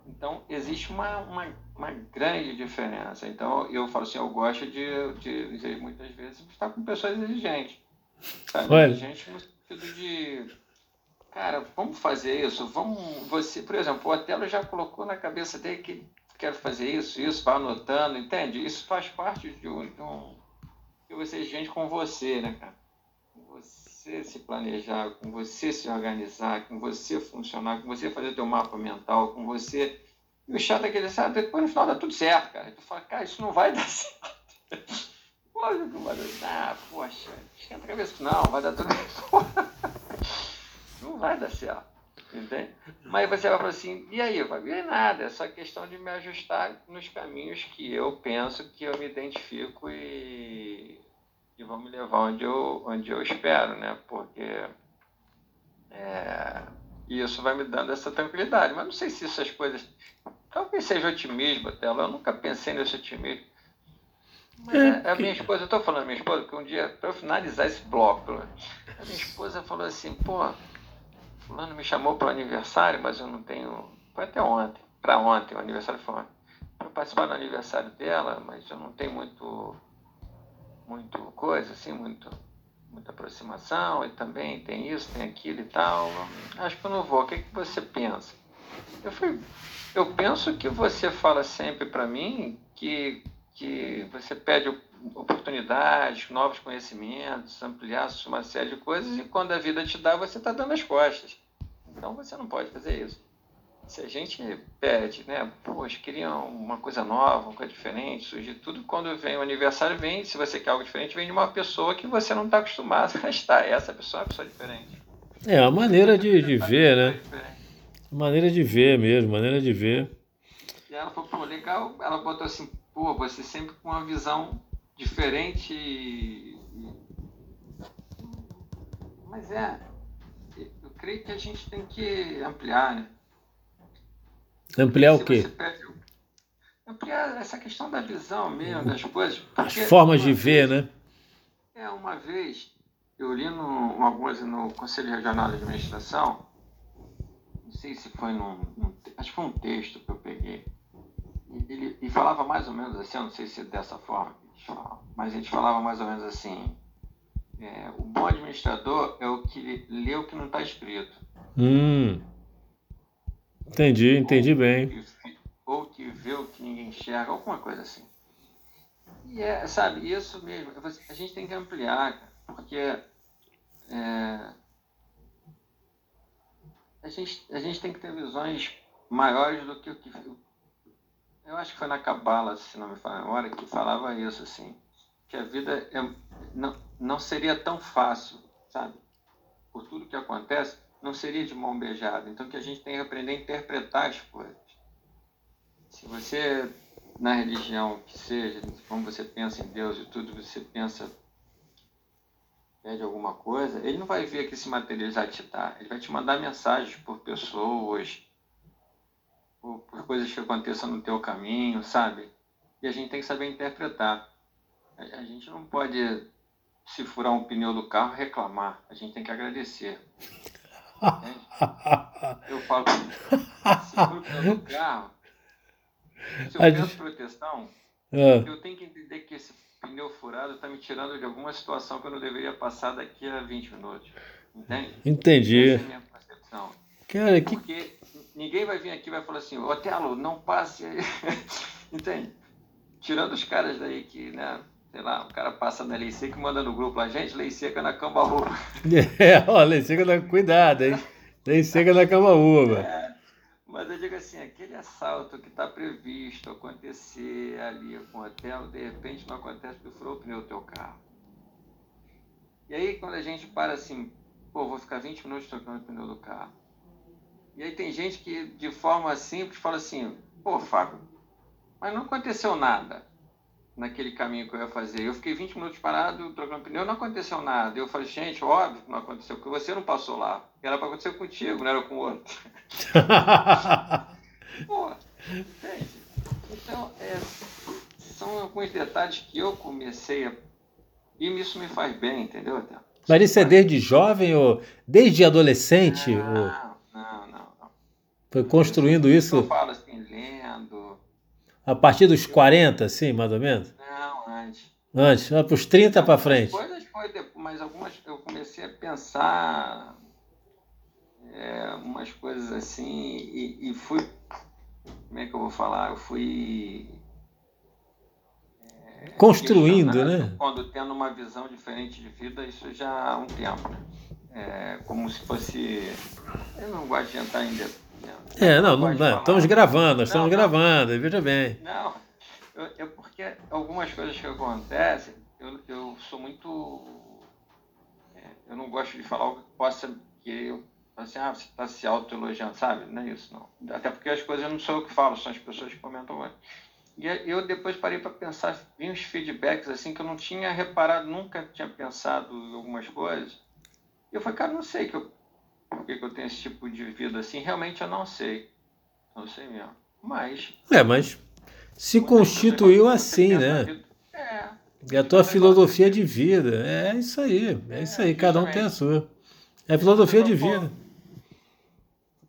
Então, existe uma, uma, uma, grande diferença. Então, eu falo assim, eu gosto de, de dizer muitas vezes estar com pessoas exigentes. Sabe? Olha. Exigente no sentido de, cara, vamos fazer isso, vamos, você, por exemplo, o Otelo já colocou na cabeça dele que quer fazer isso, isso, vai anotando, entende? Isso faz parte de um, de um de você exigente com você, né, cara? você se planejar, com você se organizar, com você funcionar, com você fazer teu mapa mental, com você. E o chato é que ele sabe, depois no final dá tudo certo, cara. Tu fala, cara, isso não vai dar certo. Lógico que vai dar. Ah, poxa, esquenta a cabeça, não, vai dar tudo. Não vai dar certo. Entende? Mas você vai falar assim, e aí? Vai vir nada, é só questão de me ajustar nos caminhos que eu penso, que eu me identifico e e vão me levar onde eu, onde eu espero, né? Porque é, isso vai me dando essa tranquilidade. Mas não sei se essas coisas. Talvez seja otimismo até. Eu nunca pensei nesse otimismo. Mas é, a minha esposa, eu estou falando minha esposa, que um dia, para eu finalizar esse bloco, a minha esposa falou assim, pô, fulano me chamou para o aniversário, mas eu não tenho. Foi até ontem, para ontem, o aniversário foi ontem. Para participar do aniversário dela, mas eu não tenho muito muito coisa, assim, muito, muita aproximação, e também tem isso, tem aquilo e tal. Acho que eu não vou. O que, é que você pensa? Eu fui, eu penso que você fala sempre para mim que, que você pede oportunidades, novos conhecimentos, ampliar uma série de coisas, e quando a vida te dá, você está dando as costas. Então você não pode fazer isso se a gente pede, né, poxa, queria uma coisa nova, uma coisa diferente, surgir tudo, quando vem o aniversário, vem, se você quer algo diferente, vem de uma pessoa que você não está acostumado a estar. Essa pessoa é uma pessoa diferente. É, a maneira de, de ver, né? Maneira de ver mesmo, maneira de ver. E ela falou, pô, legal, ela botou assim, pô, você sempre com uma visão diferente. Mas é, eu creio que a gente tem que ampliar, né? Ampliar o quê? ampliar essa questão da visão mesmo, das coisas. As formas de ver, vez, né? É, uma vez eu li no, uma coisa no Conselho Regional de Administração, não sei se foi num, num acho que foi um texto que eu peguei, e, ele, e falava mais ou menos assim, eu não sei se é dessa forma que eles falam, mas eles falavam mais ou menos assim, é, o bom administrador é o que lê o que não está escrito. Hum. Entendi, entendi ou bem. Que, ou que vê o que ninguém enxerga, alguma coisa assim. E é, sabe, isso mesmo, a gente tem que ampliar, porque é, a, gente, a gente tem que ter visões maiores do que o que. Eu acho que foi na Cabala, se não me falha a memória, que falava isso, assim, que a vida é, não, não seria tão fácil, sabe? Por tudo que acontece, não seria de mão beijada. Então, que a gente tem que aprender a interpretar as coisas. Se você, na religião que seja, como você pensa em Deus e tudo, você pensa, pede alguma coisa, ele não vai ver que se materializar te dar. Ele vai te mandar mensagens por pessoas, por, por coisas que aconteçam no teu caminho, sabe? E a gente tem que saber interpretar. A gente não pode se furar um pneu do carro reclamar. A gente tem que agradecer. Eu falo, se for carro, se eu peço proteção, é. eu tenho que entender que esse pneu furado está me tirando de alguma situação que eu não deveria passar daqui a 20 minutos. Entende? Entendi. Essa é a minha percepção. Cara, que... Porque ninguém vai vir aqui e vai falar assim, Otelo, não passe aí. Entende? Tirando os caras daí que, né? Sei lá, o cara passa na lei seca e manda no grupo lá, gente, lei seca na cambaúba. É, ó, lei seca na... Cuidado, hein? Lei seca na cambaúba. É, mas eu digo assim, aquele assalto que está previsto acontecer ali com o hotel, de repente não acontece porque furou o pneu do teu carro. E aí quando a gente para assim, pô, vou ficar 20 minutos trocando o pneu do carro. E aí tem gente que, de forma simples, fala assim, pô, Fábio, mas não aconteceu nada naquele caminho que eu ia fazer. Eu fiquei 20 minutos parado, trocando pneu, não aconteceu nada. Eu falei, gente, óbvio que não aconteceu, porque você não passou lá. Era para acontecer contigo, não era com o outro. Pô, entende? Então, é, são alguns detalhes que eu comecei a. E isso me faz bem, entendeu? Mas isso é desde jovem ou desde adolescente? Não, ou... não, não, não. Foi construindo isso? Eu falo assim, lendo. A partir dos 40, sim, mais ou menos? Não, antes. Antes, para os 30 para frente. Coisas foi depois, mas algumas eu comecei a pensar é, umas coisas assim e, e fui como é que eu vou falar? Eu fui. É, Construindo, né? Quando tendo uma visão diferente de vida, isso já há um tempo. Né? É, como se fosse. Eu não gosto de entrar em. É, não, não, não estamos gravando, nós estamos não, gravando, veja bem. Não, é porque algumas coisas que acontecem, eu, eu sou muito. É, eu não gosto de falar algo que possa. que eu assim, ah, você está se autoelogiando, sabe? Não é isso, não. Até porque as coisas não sou eu que falo, são as pessoas que comentam mais. E eu depois parei para pensar, vi uns feedbacks assim que eu não tinha reparado, nunca tinha pensado em algumas coisas. E eu falei, cara, não sei que eu, por que, que eu tenho esse tipo de vida assim, realmente eu não sei. Não sei mesmo. Mas. É, mas se constituiu assim, né? É. É a tua filosofia de vida. É isso aí. É, isso aí. Cada um tem a sua. É filosofia de vida.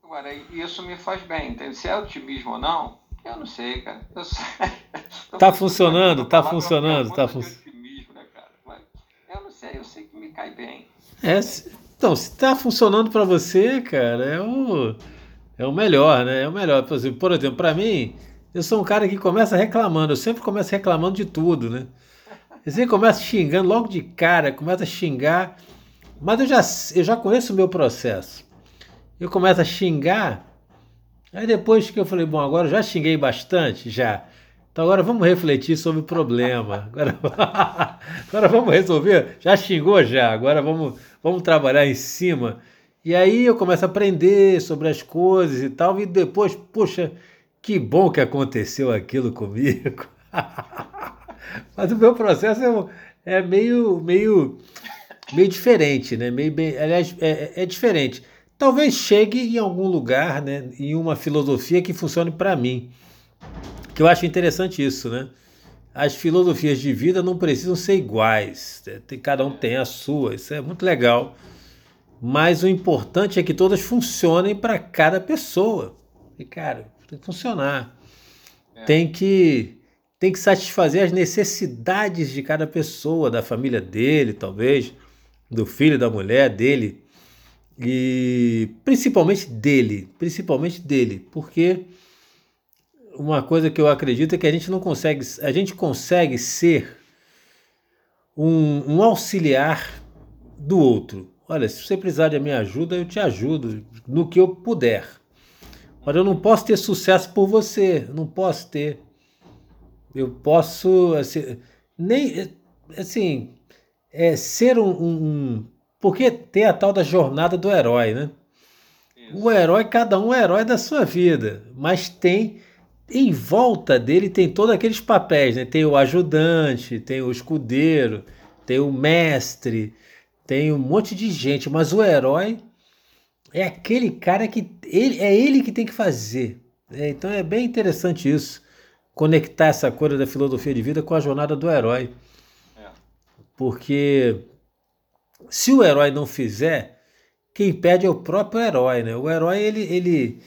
Agora, isso me faz bem, entende? Se é otimismo ou não, eu não sei, cara. Eu sei. tá funcionando, tá funcionando, tá funcionando. Né, eu não sei, eu sei que me cai bem. É, então, se tá funcionando para você, cara, é o, é o melhor, né? É o melhor. Por exemplo, para mim, eu sou um cara que começa reclamando, eu sempre começo reclamando de tudo, né? Sempre começo xingando logo de cara, começa a xingar, mas eu já, eu já conheço o meu processo eu começo a xingar. Aí depois que eu falei, bom, agora eu já xinguei bastante, já. Então agora vamos refletir sobre o problema. Agora, agora vamos resolver. Já xingou já, agora vamos, vamos trabalhar em cima. E aí eu começo a aprender sobre as coisas e tal, e depois, puxa, que bom que aconteceu aquilo comigo. Mas o meu processo é, é meio, meio, meio diferente, né? Meio bem, aliás, é, é diferente talvez chegue em algum lugar, né, em uma filosofia que funcione para mim. Que eu acho interessante isso, né? As filosofias de vida não precisam ser iguais, cada um tem a sua, isso é muito legal. Mas o importante é que todas funcionem para cada pessoa. E cara, tem que funcionar. É. Tem que tem que satisfazer as necessidades de cada pessoa, da família dele, talvez, do filho, da mulher dele, e principalmente dele, principalmente dele, porque uma coisa que eu acredito é que a gente não consegue, a gente consegue ser um, um auxiliar do outro. Olha, se você precisar de minha ajuda, eu te ajudo no que eu puder. Mas eu não posso ter sucesso por você, não posso ter. Eu posso, assim, nem, assim, é, ser um, um porque tem a tal da jornada do herói, né? Isso. O herói, cada um é herói da sua vida, mas tem em volta dele tem todos aqueles papéis, né? Tem o ajudante, tem o escudeiro, tem o mestre, tem um monte de gente, mas o herói é aquele cara que ele é ele que tem que fazer. É, então é bem interessante isso, conectar essa coisa da filosofia de vida com a jornada do herói, é. porque se o herói não fizer, quem perde é o próprio herói, né? O herói, ele, ele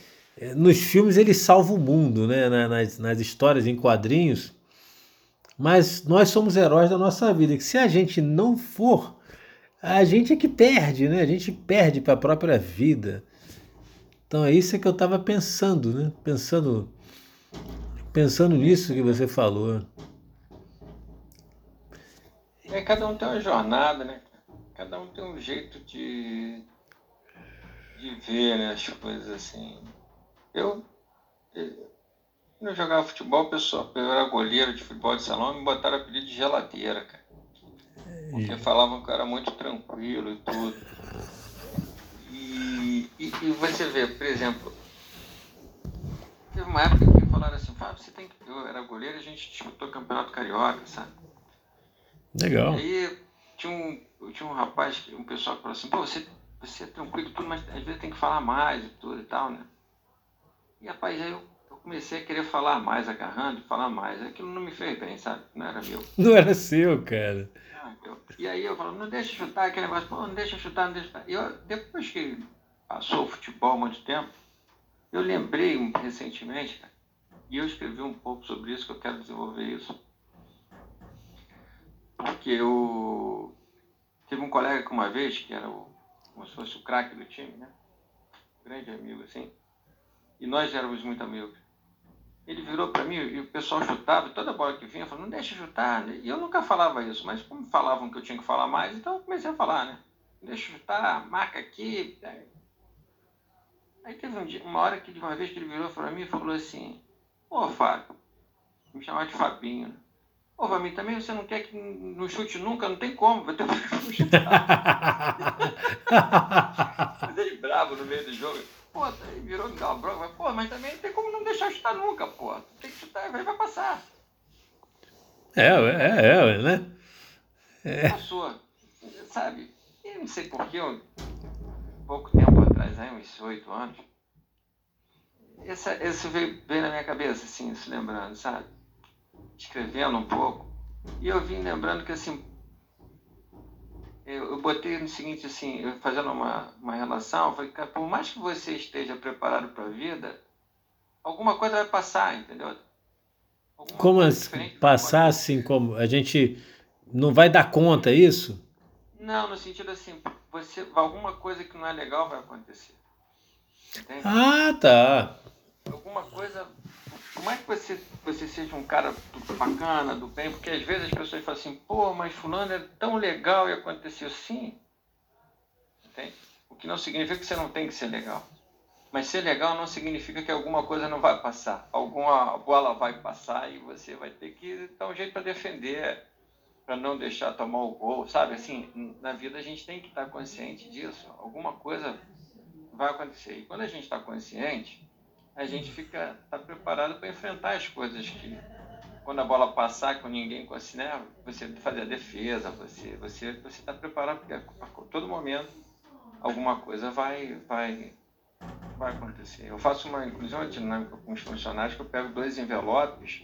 nos filmes, ele salva o mundo, né? Nas, nas histórias, em quadrinhos. Mas nós somos heróis da nossa vida. Que se a gente não for, a gente é que perde, né? A gente perde para a própria vida. Então é isso que eu estava pensando, né? Pensando, pensando nisso que você falou. É, cada um tem uma jornada, né? cada um tem um jeito de, de ver né, as coisas assim. Eu, eu jogava futebol, pessoal, eu era goleiro de futebol de salão, me botaram apelido de geladeira, cara. Porque falavam que eu era muito tranquilo e tudo. E, e você vê, por exemplo, teve uma época que falaram assim, Fábio, você tem que. Eu era goleiro e a gente disputou o campeonato carioca, sabe? Legal. E aí tinha um, tinha um rapaz, um pessoal que falou assim, pô, você, você é tranquilo tudo, mas às vezes tem que falar mais e tudo e tal, né? E rapaz, aí eu, eu comecei a querer falar mais, agarrando, falar mais. Aquilo não me fez bem, sabe? Não era meu. Não era seu, cara. Ah, eu- e aí eu falo, não deixa chutar aquele negócio, pô, não deixa chutar, não deixa chutar. E eu, depois que passou o futebol há muito tempo, eu lembrei um- recentemente, cara, e eu escrevi um pouco sobre isso, que eu quero desenvolver isso. Porque eu teve um colega que uma vez, que era o, como se fosse o craque do time, né? Grande amigo, assim. E nós éramos muito amigos. Ele virou para mim e o pessoal chutava, e toda bola que vinha, falou, não deixa chutar. E eu nunca falava isso, mas como falavam que eu tinha que falar mais, então eu comecei a falar, né? Deixa chutar, marca aqui. Aí teve um dia, uma hora que de uma vez que ele virou para mim e falou assim, ô Fábio, me chamava de Fabinho, né? Ô, Vamir, também você não quer que não chute nunca? Não tem como, vai ter que chutar. Mas ele bravo no meio do jogo. Pô, aí virou me dar uma bronca. mas, Pô, mas também não tem como não deixar chutar nunca, pô. Tem que chutar, vai, vai passar. É, é, é, né? Passou. Sabe? E não sei porquê, eu, pouco tempo atrás, aí, uns oito anos, essa, isso veio, veio na minha cabeça, assim, se lembrando, sabe? Escrevendo um pouco. E eu vim lembrando que, assim, eu, eu botei no seguinte, assim, eu fazendo uma, uma relação, falei, cara, por mais que você esteja preparado para a vida, alguma coisa vai passar, entendeu? Alguma Como assim, passar assim, como a gente não vai dar conta, é isso? Não, no sentido assim, você, alguma coisa que não é legal vai acontecer. Entende? Ah, tá. Alguma coisa. Por mais que você, você seja um cara bacana, do bem, porque às vezes as pessoas falam assim, pô, mas fulano é tão legal e aconteceu sim. Entende? O que não significa que você não tem que ser legal. Mas ser legal não significa que alguma coisa não vai passar. Alguma bola vai passar e você vai ter que dar um jeito para defender, para não deixar tomar o gol, sabe? Assim, na vida a gente tem que estar consciente disso. Alguma coisa vai acontecer. E quando a gente está consciente, a gente fica tá preparado para enfrentar as coisas que quando a bola passar com ninguém considera, você fazer a defesa, você você você está preparado porque a todo momento alguma coisa vai vai vai acontecer. Eu faço uma inclusão dinâmica com os funcionários que eu pego dois envelopes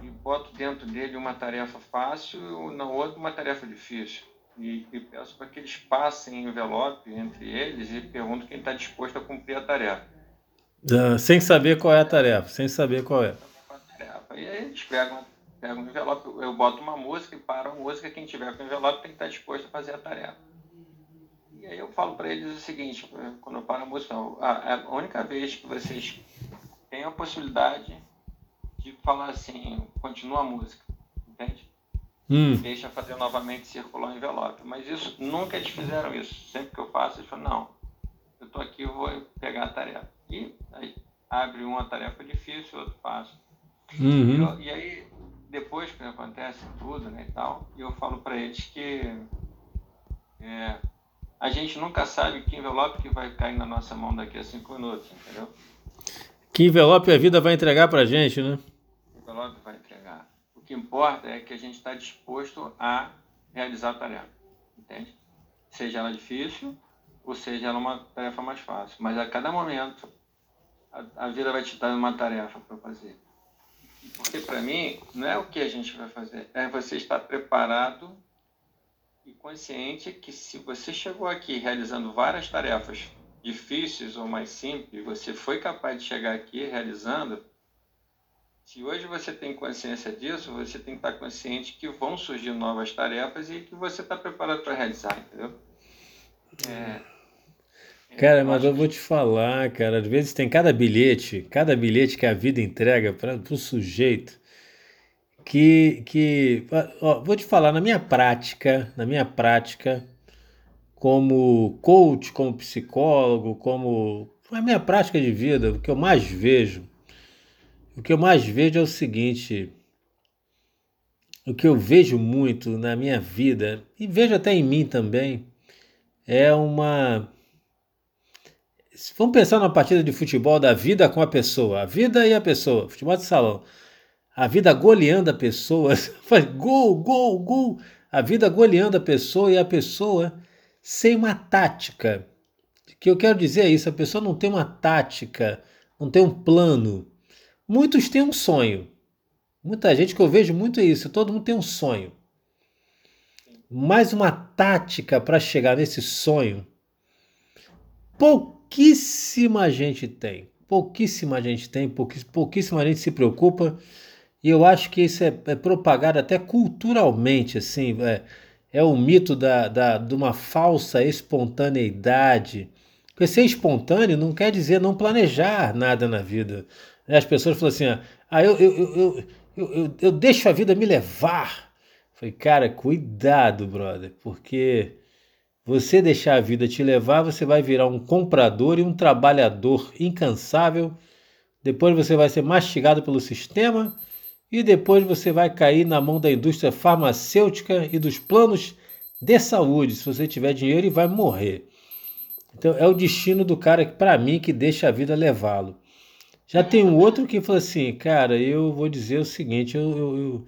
e boto dentro dele uma tarefa fácil e na outra uma tarefa difícil. E, e peço para que eles passem envelope entre eles e pergunto quem está disposto a cumprir a tarefa. Ah, sem saber qual é a tarefa, sem saber qual é. tarefa. E aí eles pegam, pegam o envelope, eu boto uma música e paro a música, quem tiver com o envelope tem que estar disposto a fazer a tarefa. E aí eu falo para eles o seguinte, quando eu paro a música, a, a única vez que vocês têm a possibilidade de falar assim, continua a música, entende? Hum. Deixa fazer novamente circular o envelope. Mas isso, nunca eles fizeram isso. Sempre que eu faço, eles falam, não, eu tô aqui, eu vou pegar a tarefa. E aí abre uma tarefa difícil, outro fácil. Uhum. Eu- e aí, depois que acontece tudo, né, e tal, eu falo para eles que é, a gente nunca sabe que envelope que vai cair na nossa mão daqui a cinco minutos, entendeu? Que envelope a vida vai entregar pra gente, né? O envelope vai entregar. O que importa é que a gente está disposto a realizar a tarefa, entende? Seja ela difícil ou seja ela uma tarefa mais fácil. Mas a cada momento, a, a vida vai te dar uma tarefa para fazer. Porque para mim, não é o que a gente vai fazer, é você estar preparado e consciente que se você chegou aqui realizando várias tarefas difíceis ou mais simples, você foi capaz de chegar aqui realizando, se hoje você tem consciência disso, você tem que estar consciente que vão surgir novas tarefas e que você está preparado para realizar, entendeu? É, Cara, mas eu vou te falar, cara, às vezes tem cada bilhete, cada bilhete que a vida entrega para o sujeito, que, que ó, vou te falar, na minha prática, na minha prática, como coach, como psicólogo, como na minha prática de vida, o que eu mais vejo, o que eu mais vejo é o seguinte, o que eu vejo muito na minha vida, e vejo até em mim também, é uma Vamos pensar numa partida de futebol da vida com a pessoa, a vida e a pessoa, futebol de salão. A vida goleando a pessoa, faz gol, gol, gol. A vida goleando a pessoa e a pessoa sem uma tática. O que eu quero dizer é isso: a pessoa não tem uma tática, não tem um plano. Muitos têm um sonho. Muita gente que eu vejo muito é isso, todo mundo tem um sonho. Mas uma tática para chegar nesse sonho, pouquíssima gente tem. Pouquíssima gente tem, pouquíssima gente se preocupa. E eu acho que isso é, é propagado até culturalmente, assim, é, é o mito da, da, de uma falsa espontaneidade. Porque ser espontâneo não quer dizer não planejar nada na vida. As pessoas falam assim, ah, eu, eu, eu, eu, eu, eu deixo a vida me levar. Falei, cara, cuidado, brother, porque você deixar a vida te levar, você vai virar um comprador e um trabalhador incansável. Depois você vai ser mastigado pelo sistema e depois você vai cair na mão da indústria farmacêutica e dos planos de saúde. Se você tiver dinheiro, e vai morrer. Então é o destino do cara que para mim que deixa a vida levá-lo. Já tem um outro que fala assim, cara, eu vou dizer o seguinte, eu, eu, eu,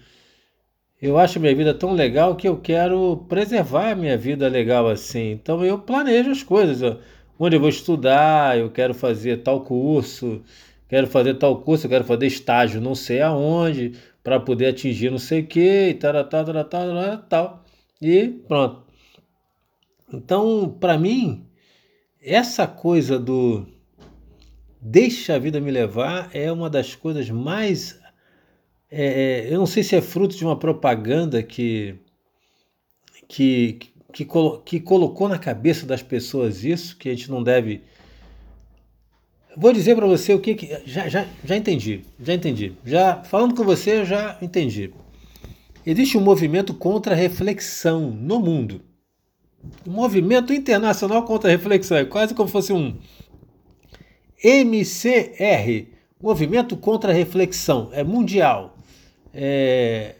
eu acho minha vida tão legal que eu quero preservar a minha vida legal assim. Então eu planejo as coisas, onde eu vou estudar, eu quero fazer tal curso, quero fazer tal curso, eu quero fazer estágio não sei aonde, para poder atingir não sei o que, e tal, tal, tal, tal, tal, e pronto. Então, para mim, essa coisa do Deixa a vida me levar é uma das coisas mais. É, é, eu não sei se é fruto de uma propaganda que, que, que, que colocou na cabeça das pessoas isso, que a gente não deve. Vou dizer para você o que, que. já, já, já entendi, já entendi. Já falando com você, eu já entendi. Existe um movimento contra a reflexão no mundo. Um movimento internacional contra a reflexão. É quase como se fosse um, MCR, Movimento contra a Reflexão, é mundial. É...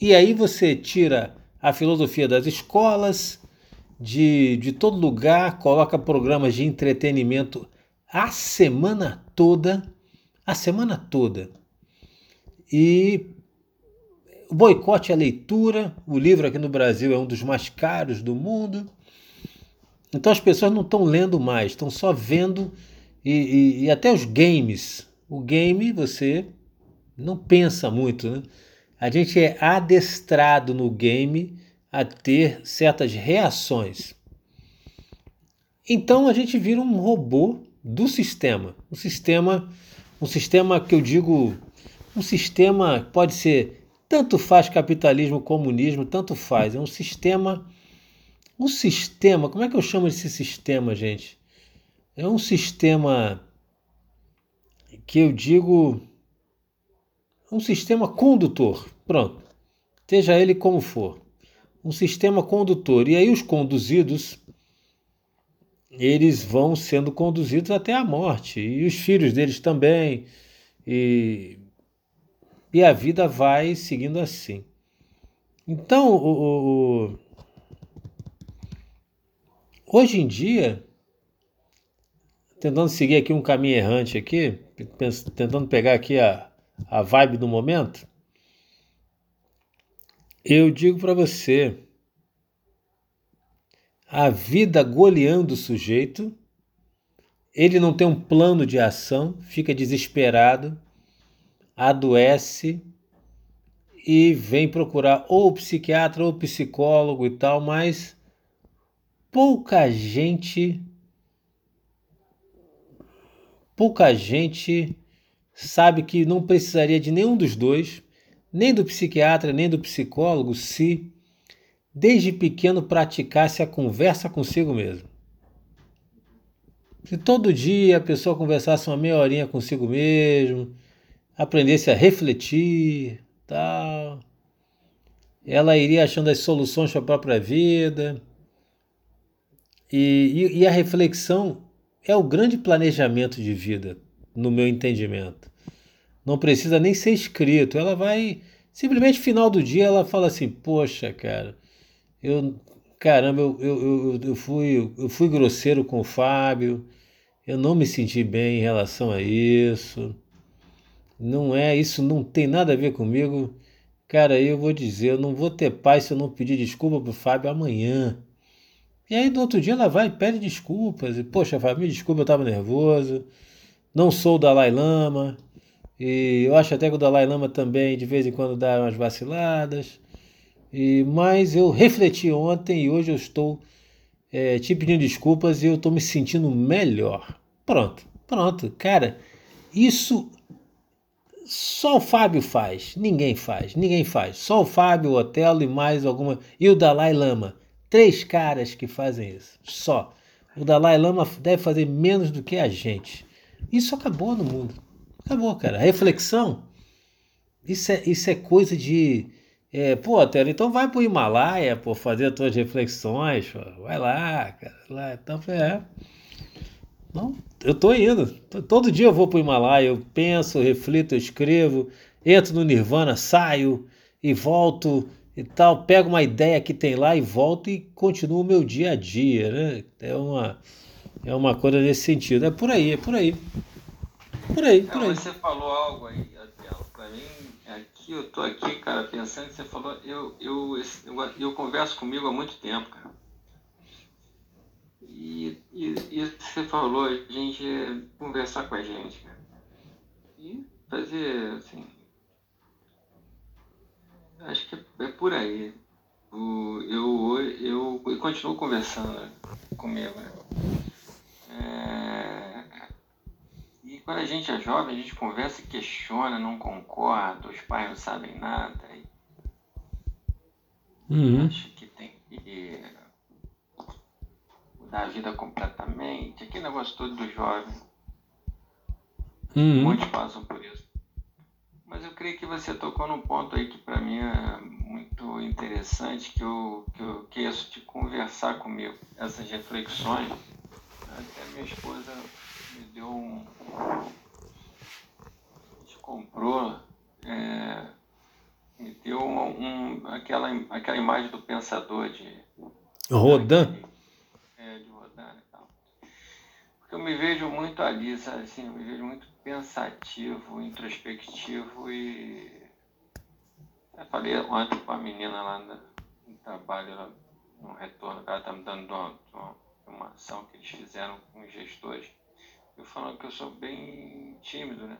E aí você tira a filosofia das escolas, de, de todo lugar, coloca programas de entretenimento a semana toda, a semana toda. E boicote à leitura, o livro aqui no Brasil é um dos mais caros do mundo. Então as pessoas não estão lendo mais, estão só vendo e, e, e até os games. O game você não pensa muito, né? A gente é adestrado no game a ter certas reações. Então a gente vira um robô do sistema. Um sistema, um sistema que eu digo, um sistema pode ser tanto faz capitalismo, comunismo, tanto faz. É um sistema, um sistema. Como é que eu chamo esse sistema, gente? É um sistema que eu digo um sistema condutor. Pronto. Seja ele como for. Um sistema condutor. E aí os conduzidos eles vão sendo conduzidos até a morte e os filhos deles também. E, e a vida vai seguindo assim. Então, o, o, hoje em dia, tentando seguir aqui um caminho errante aqui, tentando pegar aqui a, a vibe do momento, eu digo para você, a vida goleando o sujeito, ele não tem um plano de ação, fica desesperado, adoece e vem procurar ou psiquiatra ou psicólogo e tal, mas pouca gente pouca gente sabe que não precisaria de nenhum dos dois, nem do psiquiatra, nem do psicólogo, se desde pequeno praticasse a conversa consigo mesmo. Se todo dia a pessoa conversasse uma meia horinha consigo mesmo, aprendesse a refletir, tal, ela iria achando as soluções para a própria vida. E, e, e a reflexão é o grande planejamento de vida, no meu entendimento. Não precisa nem ser escrito, ela vai simplesmente final do dia ela fala assim: "Poxa, cara, eu caramba, eu, eu, eu, eu fui eu fui grosseiro com o Fábio, Eu não me senti bem em relação a isso. Não é, isso não tem nada a ver comigo. Cara, eu vou dizer, eu não vou ter paz se eu não pedir desculpa pro Fábio amanhã. E aí no outro dia ela vai e pede desculpas. E, poxa, Fábio, me desculpa, eu estava nervoso. Não sou o Dalai Lama. E eu acho até que o Dalai Lama também de vez em quando dá umas vaciladas. E, mas eu refleti ontem e hoje eu estou é, te pedindo desculpas e eu estou me sentindo melhor. Pronto, pronto. Cara, isso só o Fábio faz. Ninguém faz, ninguém faz. Só o Fábio, o Otelo e mais alguma. E o Dalai Lama. Três caras que fazem isso. Só. O Dalai Lama deve fazer menos do que a gente. Isso acabou no mundo. Acabou, cara. A reflexão, isso é, isso é coisa de. É, pô, Telo, então vai pro Himalaia, pô, fazer as tuas reflexões, pô. vai lá, cara. Lá. Então, é. Não, eu tô indo. Todo dia eu vou pro Himalaia, eu penso, reflito, eu escrevo, entro no Nirvana, saio e volto e tal, pego uma ideia que tem lá e volto e continuo o meu dia a dia, né? É uma, é uma coisa nesse sentido. É por aí, é por aí. Por aí, por aí. Você falou algo aí, Adriano, pra mim, aqui eu tô aqui, cara, pensando que você falou, eu, eu, eu, eu converso comigo há muito tempo, cara. E, e, e você falou, a gente conversar com a gente, cara. E fazer, assim, Acho que é, é por aí. O, eu, eu, eu continuo conversando comigo. Né? É, e quando a gente é jovem, a gente conversa e questiona, não concorda, os pais não sabem nada. Uhum. Acho que tem que mudar a vida completamente. Aquele negócio todo do jovem. Uhum. Muitos passam por isso. Mas eu creio que você tocou num ponto aí que para mim é muito interessante, que eu, que eu quero de conversar comigo. Essas reflexões, até minha esposa me deu um. A gente comprou, é, me deu um, aquela, aquela imagem do pensador de. Rodan? É, de Rodan e tal. Porque eu me vejo muito ali, sabe assim, eu me vejo muito pensativo, introspectivo e. Eu falei ontem com a menina lá no, trabalho, no retorno, que ela está me dando uma, uma, uma, ação que eles fizeram com os gestores. Eu falando que eu sou bem tímido, né?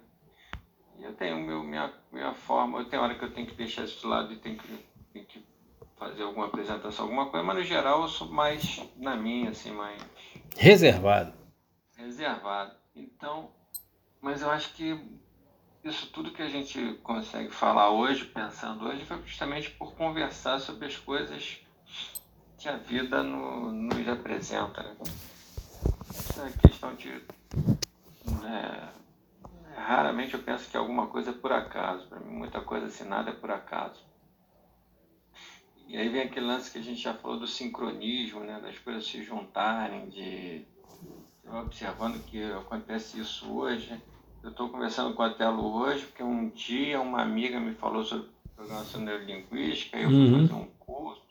E eu tenho meu, minha, minha forma, eu tenho hora que eu tenho que deixar isso de lado e tenho que, tenho que fazer alguma apresentação, alguma coisa, mas no geral eu sou mais na minha, assim, mais. Reservado. Reservado. Então, mas eu acho que isso tudo que a gente consegue falar hoje, pensando hoje, foi justamente por conversar sobre as coisas que a vida no, nos apresenta. Né? Essa questão de. Né, raramente eu penso que alguma coisa é por acaso. Para mim, muita coisa assim, nada é por acaso. E aí vem aquele lance que a gente já falou do sincronismo, né, das coisas se juntarem, de observando que acontece isso hoje. Eu estou conversando com a Telo hoje, porque um dia uma amiga me falou sobre programação neurolinguística, eu fui uhum. fazer um curso,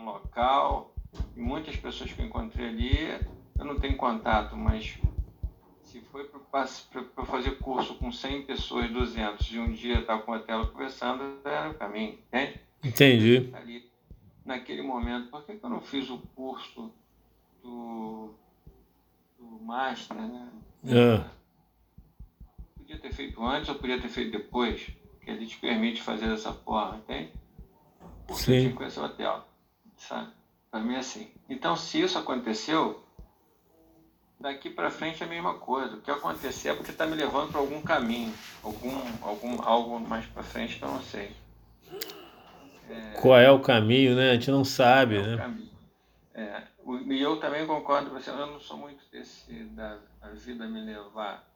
um local, e muitas pessoas que eu encontrei ali, eu não tenho contato, mas se foi para fazer curso com 100 pessoas, 200, e um dia estar com a Telo conversando, era o caminho, entende? Entendi. Ali, naquele momento, por que, que eu não fiz o curso do do Master, né? É. Podia ter feito antes ou podia ter feito depois, que ele te permite fazer dessa forma, entende? Porque Sim. eu tinha que conhecer o hotel, sabe? Para mim é assim. Então, se isso aconteceu, daqui para frente é a mesma coisa. O que acontecer é porque está me levando para algum caminho, algum, algum, algo mais para frente que eu não sei. É... Qual é o caminho, né? A gente não sabe, é né? É, e eu também concordo com você, eu não sou muito desse da a vida me levar.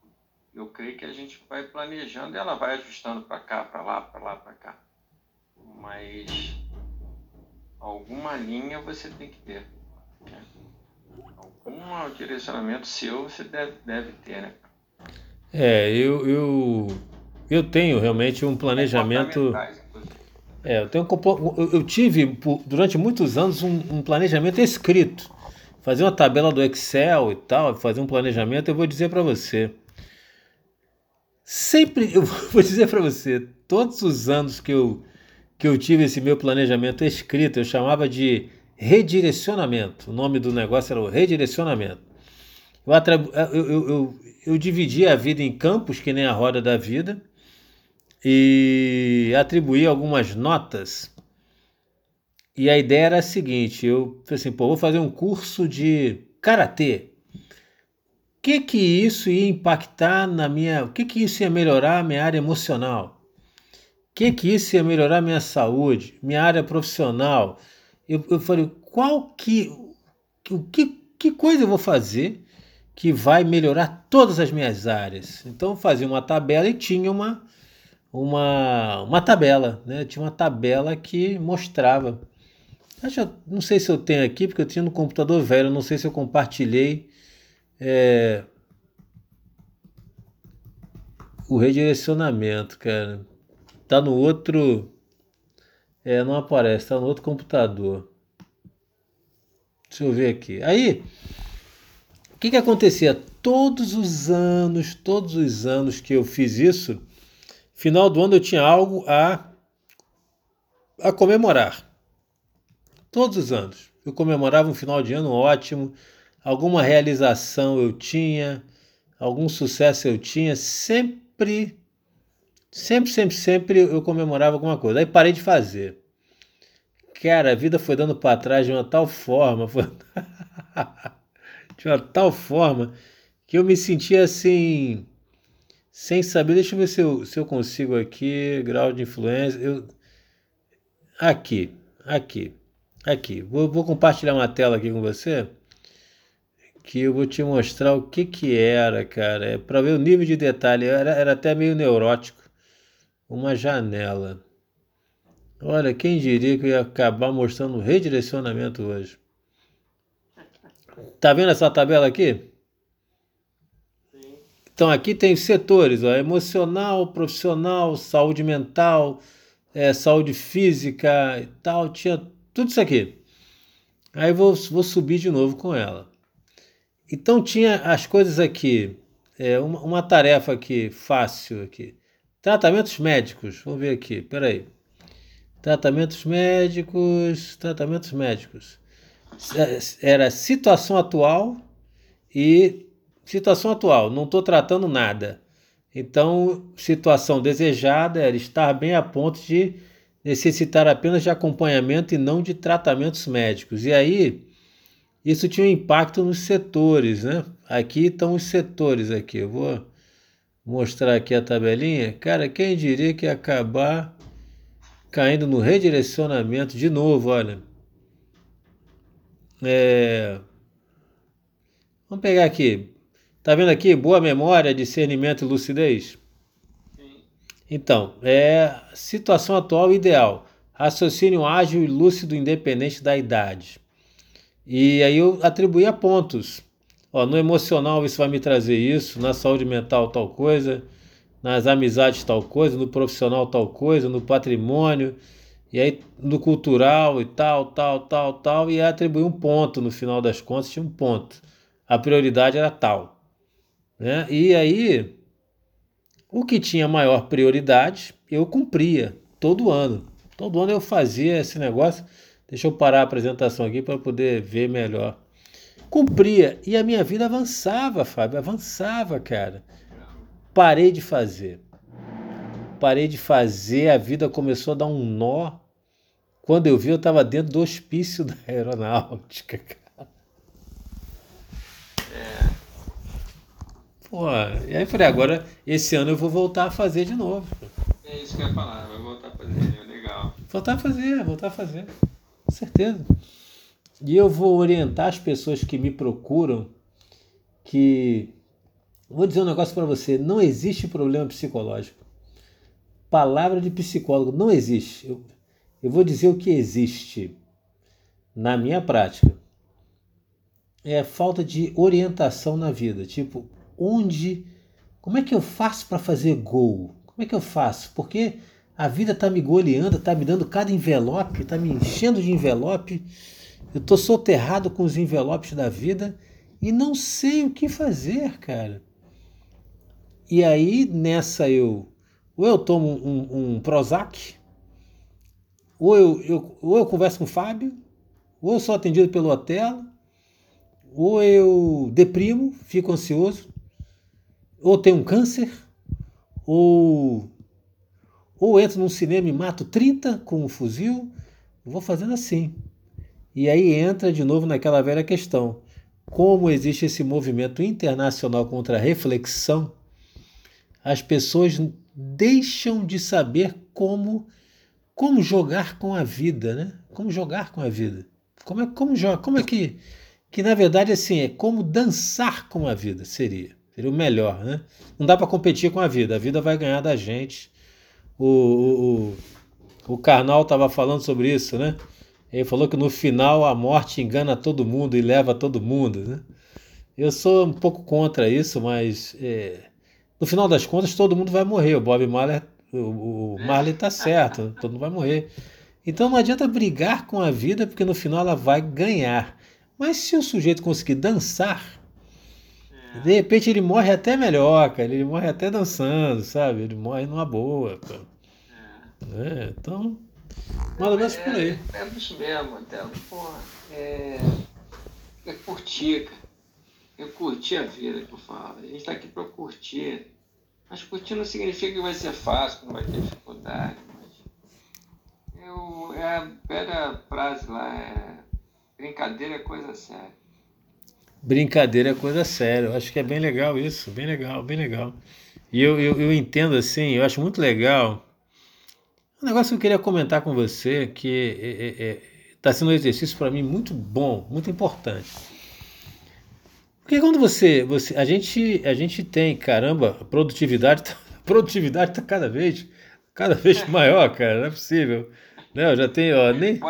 Eu creio que a gente vai planejando e ela vai ajustando para cá, para lá, para lá, para cá. Mas alguma linha você tem que ter. Né? Algum direcionamento seu você deve, deve ter, né? É, eu, eu, eu tenho realmente um planejamento. É, eu, tenho, eu tive durante muitos anos um, um planejamento escrito. fazer uma tabela do Excel e tal, fazer um planejamento, eu vou dizer para você. Sempre, eu vou dizer para você, todos os anos que eu, que eu tive esse meu planejamento escrito, eu chamava de redirecionamento. O nome do negócio era o redirecionamento. Eu, eu, eu, eu, eu dividia a vida em campos, que nem a roda da vida, e atribuí algumas notas e a ideia era a seguinte: eu falei assim, pô, vou fazer um curso de karatê. O que que isso ia impactar na minha. O que que isso ia melhorar a minha área emocional? Que que isso ia melhorar minha saúde, minha área profissional? Eu, eu falei, qual que. O que, que coisa eu vou fazer que vai melhorar todas as minhas áreas? Então eu fazia uma tabela e tinha uma. Uma, uma tabela, né? Tinha uma tabela que mostrava Acho, não sei se eu tenho aqui, porque eu tinha no computador velho, não sei se eu compartilhei é, o redirecionamento, cara. Tá no outro. É, não aparece, tá no outro computador. Deixa eu ver aqui. Aí, o que que acontecia? Todos os anos, todos os anos que eu fiz isso, final do ano eu tinha algo a, a comemorar. Todos os anos. Eu comemorava um final de ano ótimo, alguma realização eu tinha, algum sucesso eu tinha, sempre, sempre, sempre, sempre eu comemorava alguma coisa. Aí parei de fazer. Cara, a vida foi dando para trás de uma tal forma, foi... de uma tal forma que eu me sentia assim, sem saber. Deixa eu ver se eu, se eu consigo aqui, grau de influência. Eu... Aqui, aqui. Aqui, vou, vou compartilhar uma tela aqui com você que eu vou te mostrar o que que era, cara. É para ver o nível de detalhe. Era, era até meio neurótico. Uma janela. Olha, quem diria que eu ia acabar mostrando redirecionamento hoje. Tá vendo essa tabela aqui? Sim. Então aqui tem setores, ó, emocional, profissional, saúde mental, é, saúde física e tal. Tinha tudo isso aqui. Aí vou, vou subir de novo com ela. Então tinha as coisas aqui, é, uma, uma tarefa aqui fácil aqui. Tratamentos médicos, vamos ver aqui, peraí. Tratamentos médicos, tratamentos médicos. Era situação atual e situação atual, não estou tratando nada. Então, situação desejada era estar bem a ponto de necessitar apenas de acompanhamento e não de tratamentos médicos. E aí, isso tinha um impacto nos setores, né? Aqui estão os setores aqui. Eu vou mostrar aqui a tabelinha. Cara, quem diria que ia acabar caindo no redirecionamento de novo, olha. É... Vamos pegar aqui. Tá vendo aqui? Boa memória, discernimento e lucidez. Então, é situação atual ideal. Raciocínio ágil e lúcido independente da idade. E aí eu atribuía pontos. Ó, no emocional isso vai me trazer isso, na saúde mental tal coisa, nas amizades tal coisa, no profissional tal coisa, no patrimônio, e aí no cultural e tal, tal, tal, tal, e atribuí um ponto no final das contas, tinha um ponto. A prioridade era tal. Né? E aí o que tinha maior prioridade, eu cumpria todo ano. Todo ano eu fazia esse negócio. Deixa eu parar a apresentação aqui para poder ver melhor. Cumpria e a minha vida avançava, Fábio, avançava, cara. Parei de fazer. Parei de fazer, a vida começou a dar um nó. Quando eu vi, eu estava dentro do hospício da aeronáutica, cara. Pô, e aí eu falei, agora esse ano eu vou voltar a fazer de novo. É isso que eu ia falar, vai voltar a fazer, legal. Voltar a fazer, voltar a fazer. Com certeza. E eu vou orientar as pessoas que me procuram que. Vou dizer um negócio para você: não existe problema psicológico. Palavra de psicólogo não existe. Eu, eu vou dizer o que existe na minha prática. É falta de orientação na vida. Tipo, onde, como é que eu faço para fazer gol? Como é que eu faço? Porque a vida está me goleando, está me dando cada envelope, está me enchendo de envelope Eu estou soterrado com os envelopes da vida e não sei o que fazer, cara. E aí, nessa eu. Ou eu tomo um, um Prozac, ou eu, eu, ou eu converso com o Fábio, ou eu sou atendido pelo hotel, ou eu deprimo, fico ansioso, ou tenho um câncer, ou, ou entro num cinema e mato 30 com um fuzil. Vou fazendo assim. E aí entra de novo naquela velha questão. Como existe esse movimento internacional contra a reflexão, as pessoas deixam de saber como como jogar com a vida, né? Como jogar com a vida. Como é como joga, como é que que na verdade assim é como dançar com a vida seria seria o melhor, né? Não dá para competir com a vida, a vida vai ganhar da gente. O, o, o, o Karnal estava falando sobre isso, né? Ele falou que no final a morte engana todo mundo e leva todo mundo, né? Eu sou um pouco contra isso, mas é, no final das contas todo mundo vai morrer. O Bob Marley, o, o Marley tá certo, todo mundo vai morrer. Então não adianta brigar com a vida, porque no final ela vai ganhar. Mas se o sujeito conseguir dançar, de repente ele morre até melhor, cara. Ele morre até dançando, sabe? Ele morre numa boa, cara. É, então, mais menos por aí. É, é isso mesmo, Antelo. Porra, é, é curtir, cara. É curtir a vida que eu falo. A gente tá aqui pra curtir. Mas curtir não significa que vai ser fácil, que não vai ter dificuldade. Mas eu, é a velha frase lá, é brincadeira é coisa séria brincadeira é coisa séria. Eu acho que é bem legal isso, bem legal, bem legal. E eu, eu, eu entendo assim, eu acho muito legal. Um negócio que eu queria comentar com você, que está é, é, é tá sendo um exercício para mim muito bom, muito importante. Porque quando você, você a gente, a gente tem, caramba, produtividade, tá, produtividade está cada vez, cada vez maior, cara, não é possível. Não, eu já tenho, ó, nem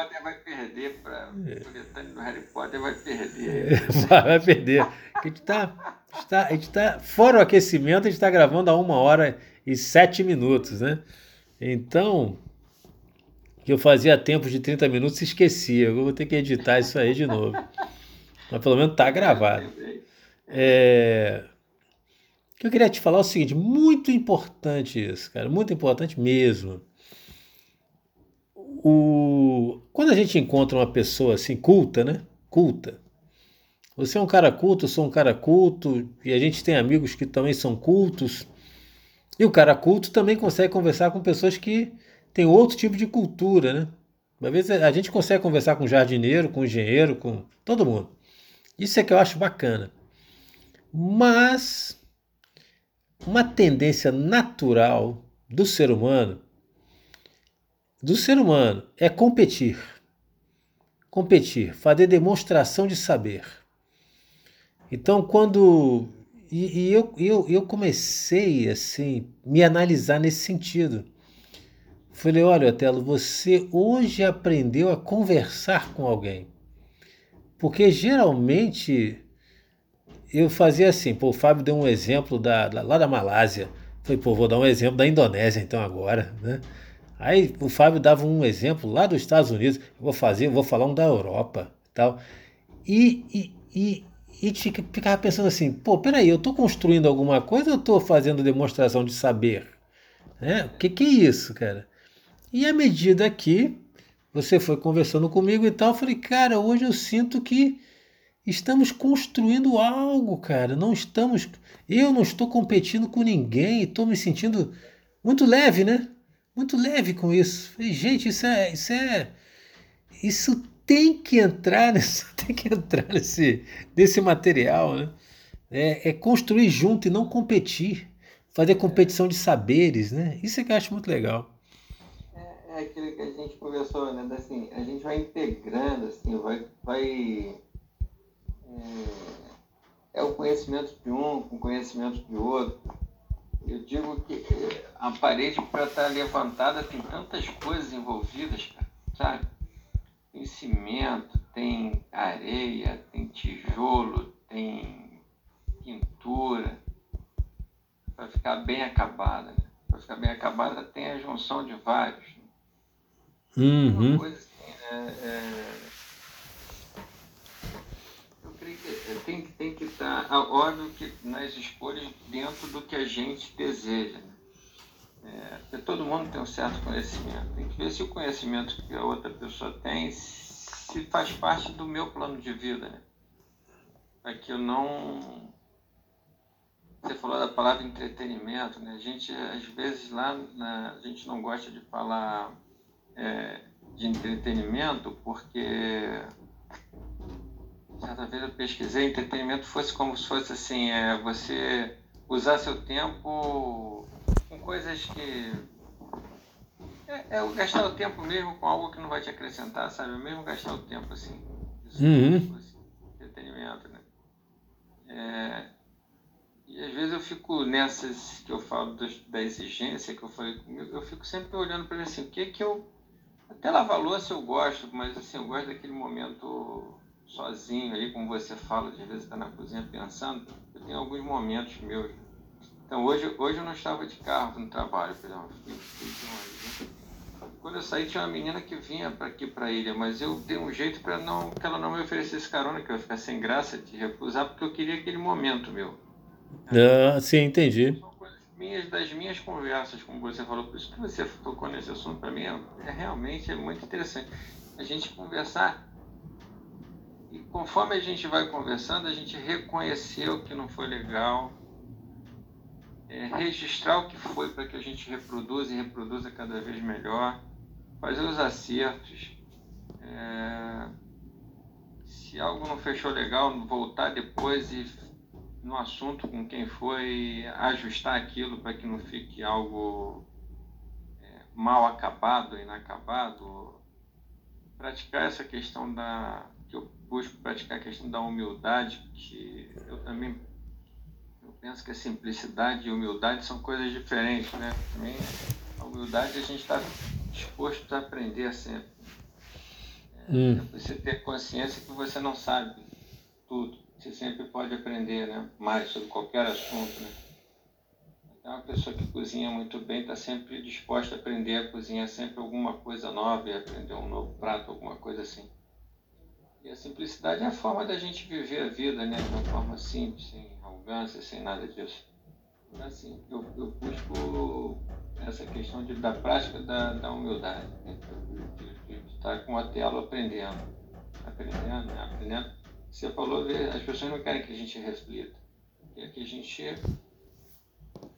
perder para o Harry Potter vai perder. vai, vai perder. A gente está está, a gente tá, fora o aquecimento, a gente está gravando a uma hora e sete minutos, né? Então, que eu fazia tempos de 30 minutos e esquecia. Eu vou ter que editar isso aí de novo. Mas pelo menos está gravado. É... Eu queria te falar é o seguinte, muito importante isso, cara, muito importante mesmo o, quando a gente encontra uma pessoa assim culta, né? Culta. Você é um cara culto, eu sou um cara culto, e a gente tem amigos que também são cultos. E o cara culto também consegue conversar com pessoas que têm outro tipo de cultura, né? Às vezes a gente consegue conversar com jardineiro, com engenheiro, com todo mundo. Isso é que eu acho bacana. Mas uma tendência natural do ser humano do ser humano é competir. Competir, fazer demonstração de saber. Então, quando. E, e eu, eu, eu comecei assim, me analisar nesse sentido. Falei, olha, Otelo, você hoje aprendeu a conversar com alguém. Porque geralmente eu fazia assim, pô, o Fábio deu um exemplo da, lá da Malásia. Falei, pô, vou dar um exemplo da Indonésia então agora, né? Aí o Fábio dava um exemplo lá dos Estados Unidos, vou fazer, vou falar um da Europa tal. E, e, e, e ficava pensando assim, pô, peraí, eu estou construindo alguma coisa ou estou fazendo demonstração de saber? Né? O que, que é isso, cara? E à medida que você foi conversando comigo e tal, eu falei, cara, hoje eu sinto que estamos construindo algo, cara. Não estamos. Eu não estou competindo com ninguém, estou me sentindo muito leve, né? muito leve com isso. Falei, gente, isso é, isso é, isso tem que entrar nesse, tem que entrar nesse, nesse material, né? É, é construir junto e não competir, fazer competição de saberes, né? Isso é que eu acho muito legal. É, é aquilo que a gente conversou, né? Assim, a gente vai integrando, assim, vai, vai é, é o conhecimento de um com o conhecimento de outro eu digo que a parede para estar levantada tem tantas coisas envolvidas, cara, sabe? Tem cimento, tem areia, tem tijolo, tem pintura. Para ficar bem acabada. Né? Para ficar bem acabada tem a junção de vários. Uhum. Uma coisa assim, né? É... é, tem, tem que estar, tá, óbvio que nas escolhas dentro do que a gente deseja. Né? É, todo mundo tem um certo conhecimento. Tem que ver se o conhecimento que a outra pessoa tem se faz parte do meu plano de vida. Né? Para que eu não. Você falou da palavra entretenimento, né? A gente, às vezes, lá na... a gente não gosta de falar é, de entretenimento porque certa vez eu pesquisei entretenimento fosse como se fosse assim é você usar seu tempo com coisas que é, é gastar o tempo mesmo com algo que não vai te acrescentar sabe mesmo gastar o tempo assim isso uhum. assim, entretenimento né é, e às vezes eu fico nessas que eu falo da exigência que eu falei comigo eu fico sempre olhando para assim o que que eu lavar louça eu gosto, mas assim, eu gosto daquele momento sozinho ali, como você fala, de vezes está na cozinha pensando. Eu tenho alguns momentos meus. Então hoje, hoje eu não estava de carro no trabalho, por exemplo. Quando eu saí tinha uma menina que vinha para aqui para a ilha, mas eu dei um jeito para não que ela não me oferecesse carona, que eu ia ficar sem graça de recusar, porque eu queria aquele momento meu. Ah, sim, entendi minhas, das minhas conversas, como você falou, por isso que você tocou nesse assunto, para mim é, realmente é muito interessante. A gente conversar e conforme a gente vai conversando, a gente reconhecer o que não foi legal, é, registrar o que foi para que a gente reproduza e reproduza cada vez melhor, fazer os acertos. É, se algo não fechou legal, voltar depois e no assunto com quem foi, ajustar aquilo para que não fique algo é, mal acabado, inacabado. Praticar essa questão da. que eu busco praticar a questão da humildade, que eu também eu penso que a simplicidade e humildade são coisas diferentes, né? Também a humildade a gente está disposto a aprender sempre. É, hum. é você ter consciência que você não sabe tudo você sempre pode aprender né, mais sobre qualquer assunto. Né? Então, uma pessoa que cozinha muito bem está sempre disposta a aprender a cozinhar sempre alguma coisa nova e aprender um novo prato, alguma coisa assim. E a simplicidade é a forma da gente viver a vida, né? De uma forma simples, sem arrogância, sem nada disso. Então, assim, eu, eu busco essa questão de, da prática da, da humildade, né? de, de, de estar com a tela aprendendo, aprendendo, né? aprendendo você falou, as pessoas não querem que a gente reflita. Querem que a gente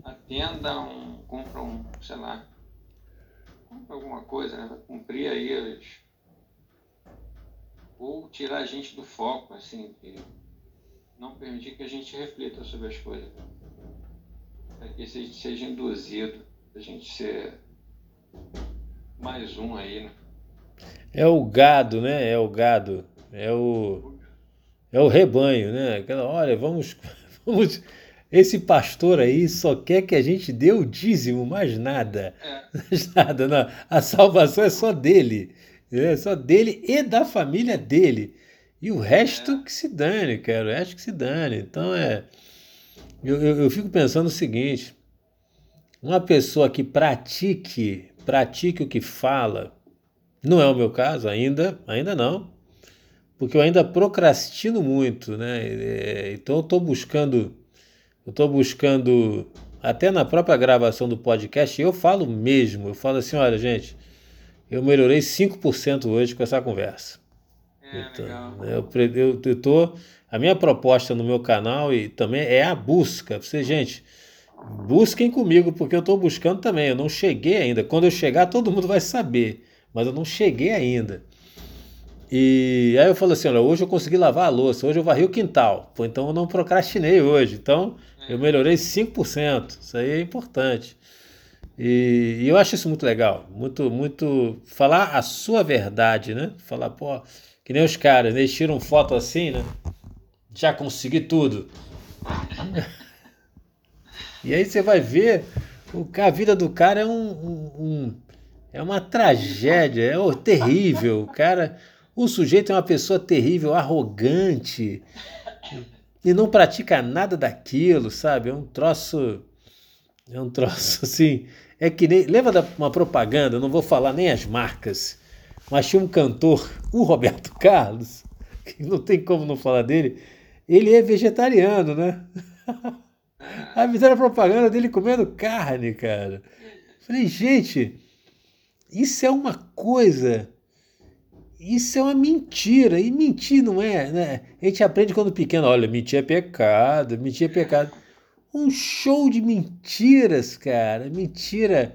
atenda um, cumpra um, sei lá, cumpra alguma coisa, né? Vai cumprir aí as, ou tirar a gente do foco, assim, não permitir que a gente reflita sobre as coisas. Para que a gente seja induzido, a gente ser mais um aí, né? É o gado, né? É o gado. É o é o rebanho, né? Aquela, olha, vamos, vamos. Esse pastor aí só quer que a gente dê o dízimo, mais nada. É. Mais nada, não. A salvação é só dele. É só dele e da família dele. E o resto é. que se dane, cara. O resto que se dane. Então é. Eu, eu, eu fico pensando o seguinte: uma pessoa que pratique, pratique o que fala, não é o meu caso ainda, ainda não porque eu ainda procrastino muito, né? É, então eu estou buscando, eu estou buscando, até na própria gravação do podcast, eu falo mesmo, eu falo assim, olha gente, eu melhorei 5% hoje com essa conversa. É, então, legal. Eu, eu, eu tô, a minha proposta no meu canal e também é a busca. Você, gente, busquem comigo, porque eu estou buscando também. Eu não cheguei ainda. Quando eu chegar, todo mundo vai saber, mas eu não cheguei ainda. E aí eu falo assim, olha, hoje eu consegui lavar a louça, hoje eu varri o quintal. Pô, então eu não procrastinei hoje. Então eu melhorei 5%. Isso aí é importante. E, e, eu acho isso muito legal. Muito, muito. Falar a sua verdade, né? Falar, pô, que nem os caras, né? eles tiram foto assim, né? Já consegui tudo. e aí você vai ver o, a vida do cara é um, um, um é uma tragédia, é terrível. O cara o sujeito é uma pessoa terrível, arrogante e não pratica nada daquilo, sabe? É um troço. É um troço assim. É que nem. Lembra uma propaganda, não vou falar nem as marcas, mas tinha um cantor, o Roberto Carlos, que não tem como não falar dele. ele é vegetariano, né? Aí fizeram a propaganda dele comendo carne, cara. Falei, gente, isso é uma coisa. Isso é uma mentira. E mentir não é. Né? A gente aprende quando pequeno: olha, mentir é pecado, mentir é pecado. Um show de mentiras, cara. Mentira.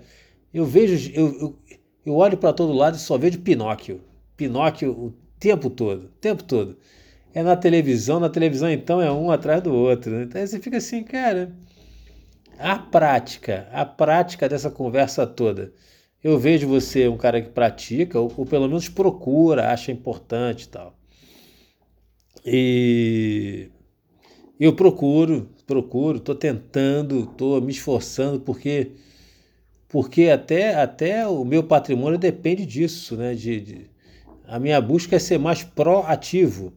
Eu vejo, eu, eu, eu olho para todo lado e só vejo Pinóquio. Pinóquio o tempo todo, o tempo todo. É na televisão, na televisão então é um atrás do outro. Né? Então você fica assim, cara. A prática, a prática dessa conversa toda. Eu vejo você um cara que pratica, ou, ou pelo menos procura, acha importante e tal. E eu procuro, procuro, estou tentando, estou me esforçando, porque porque até, até o meu patrimônio depende disso, né? De, de, a minha busca é ser mais proativo,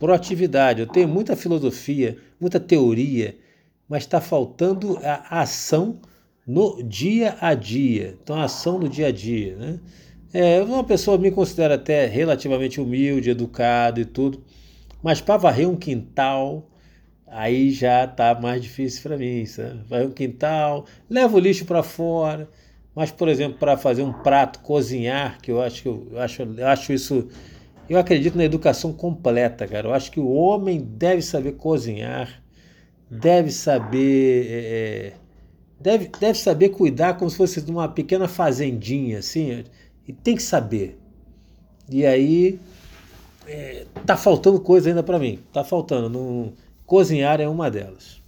proatividade. Eu tenho muita filosofia, muita teoria, mas está faltando a ação no dia a dia. Então, a ação no dia a dia, né? É, uma pessoa me considera até relativamente humilde, educado e tudo, mas para varrer um quintal, aí já tá mais difícil para mim, sabe? Vai um quintal, leva o lixo para fora, mas por exemplo, para fazer um prato, cozinhar, que eu acho que eu, acho, eu acho isso, eu acredito na educação completa, cara. Eu acho que o homem deve saber cozinhar, deve saber é, é deve, deve saber cuidar como se fosse de uma pequena fazendinha, assim, e tem que saber. E aí é, tá faltando coisa ainda para mim, tá faltando. Não, Cozinhar é uma delas.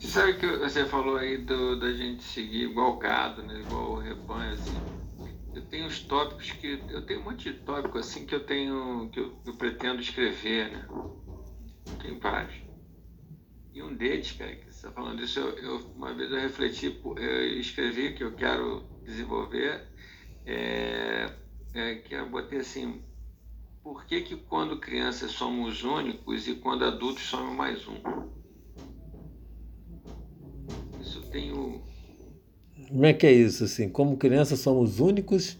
Sabe que você falou aí do, da gente seguir igual gado, né? igual rebanho, assim. Eu tenho os tópicos que. Eu tenho um monte de tópico assim que eu tenho. que eu, eu pretendo escrever, né? Tem vários. E um deles, cara, que você está falando isso, eu, eu, uma vez eu refleti, eu escrevi que eu quero desenvolver, é, é, que eu botei assim, por que, que quando crianças somos únicos e quando adultos somos mais um? Isso tem o. Como é que é isso, assim? Como crianças somos únicos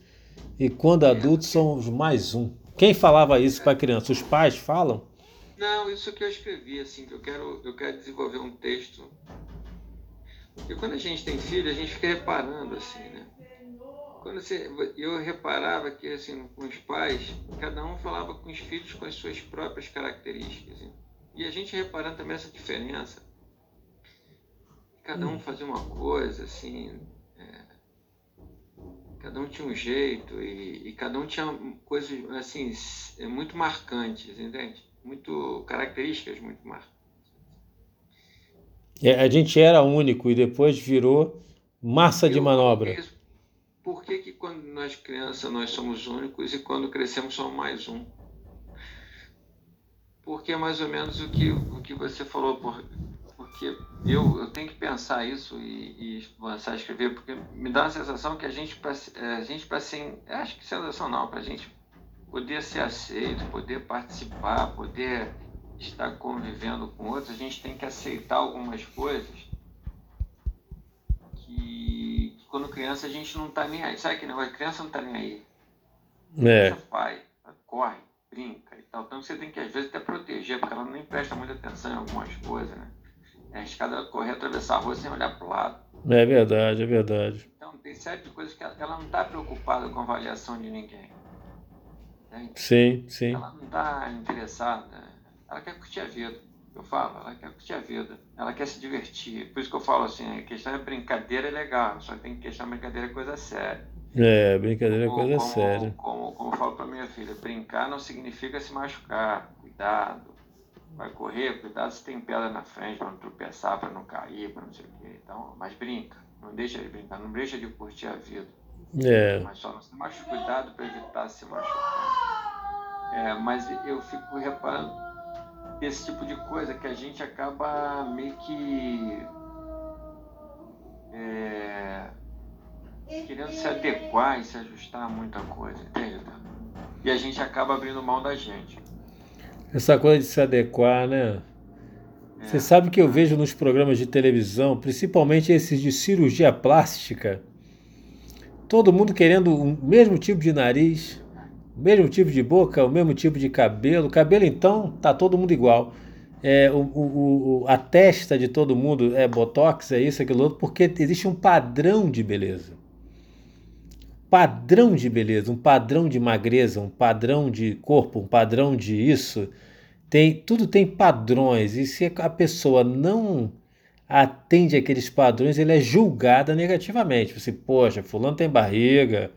e quando adultos somos mais um. Quem falava isso para criança? Os pais falam? Não, isso que eu escrevi, assim, que eu quero, eu quero desenvolver um texto. Porque quando a gente tem filho, a gente fica reparando, assim, né? quando você, eu reparava que assim com os pais cada um falava com os filhos com as suas próprias características assim. e a gente reparando também essa diferença cada um hum. fazia uma coisa assim é, cada um tinha um jeito e, e, cada um tinha coisas assim é, muito marcantes entende muito características muito marcantes é, a gente era único e depois virou massa eu, de manobra. isso, por que, que quando nós crianças nós somos únicos e quando crescemos somos mais um? Porque é mais ou menos o que, o que você falou, por, porque eu, eu tenho que pensar isso e, e começar a escrever, porque me dá a sensação que a gente, é, a gente para ser, acho que sensacional, para a gente poder ser aceito, poder participar, poder estar convivendo com outros, a gente tem que aceitar algumas coisas quando criança a gente não tá nem aí. Sabe que negócio? Criança não tá nem aí. É. Criança vai, corre, brinca e tal. Então você tem que às vezes até proteger, porque ela nem presta muita atenção em algumas coisas, né? É arriscada correr, atravessar a rua sem olhar pro lado. É verdade, é verdade. Então tem certas coisas que ela, ela não tá preocupada com a avaliação de ninguém. Entende? Sim, sim. Ela não tá interessada. Ela quer curtir a vida eu falo, ela quer curtir a vida, ela quer se divertir. Por isso que eu falo assim, a questão é brincadeira é legal, só tem que questão brincadeira é coisa séria. É, brincadeira é coisa como, séria. Como, como eu falo para minha filha, brincar não significa se machucar, cuidado. Vai correr, cuidado se tem pedra na frente para não tropeçar, para não cair, para não sei o quê. Então, mas brinca, não deixa de brincar, não deixa de curtir a vida. É. Mas só não se machuca, cuidado para evitar se machucar. É, mas eu fico reparando esse tipo de coisa que a gente acaba meio que é, querendo se adequar e se ajustar a muita coisa, entende? E a gente acaba abrindo mão da gente. Essa coisa de se adequar, né? É. Você sabe que eu vejo nos programas de televisão, principalmente esses de cirurgia plástica, todo mundo querendo o mesmo tipo de nariz, mesmo tipo de boca, o mesmo tipo de cabelo. Cabelo, então, tá todo mundo igual. É, o, o, o, a testa de todo mundo é botox, é isso, aquilo outro, porque existe um padrão de beleza. Padrão de beleza, um padrão de magreza, um padrão de corpo, um padrão de isso. Tem, tudo tem padrões, e se a pessoa não atende aqueles padrões, ele é julgada negativamente. Você, poxa, fulano tem barriga,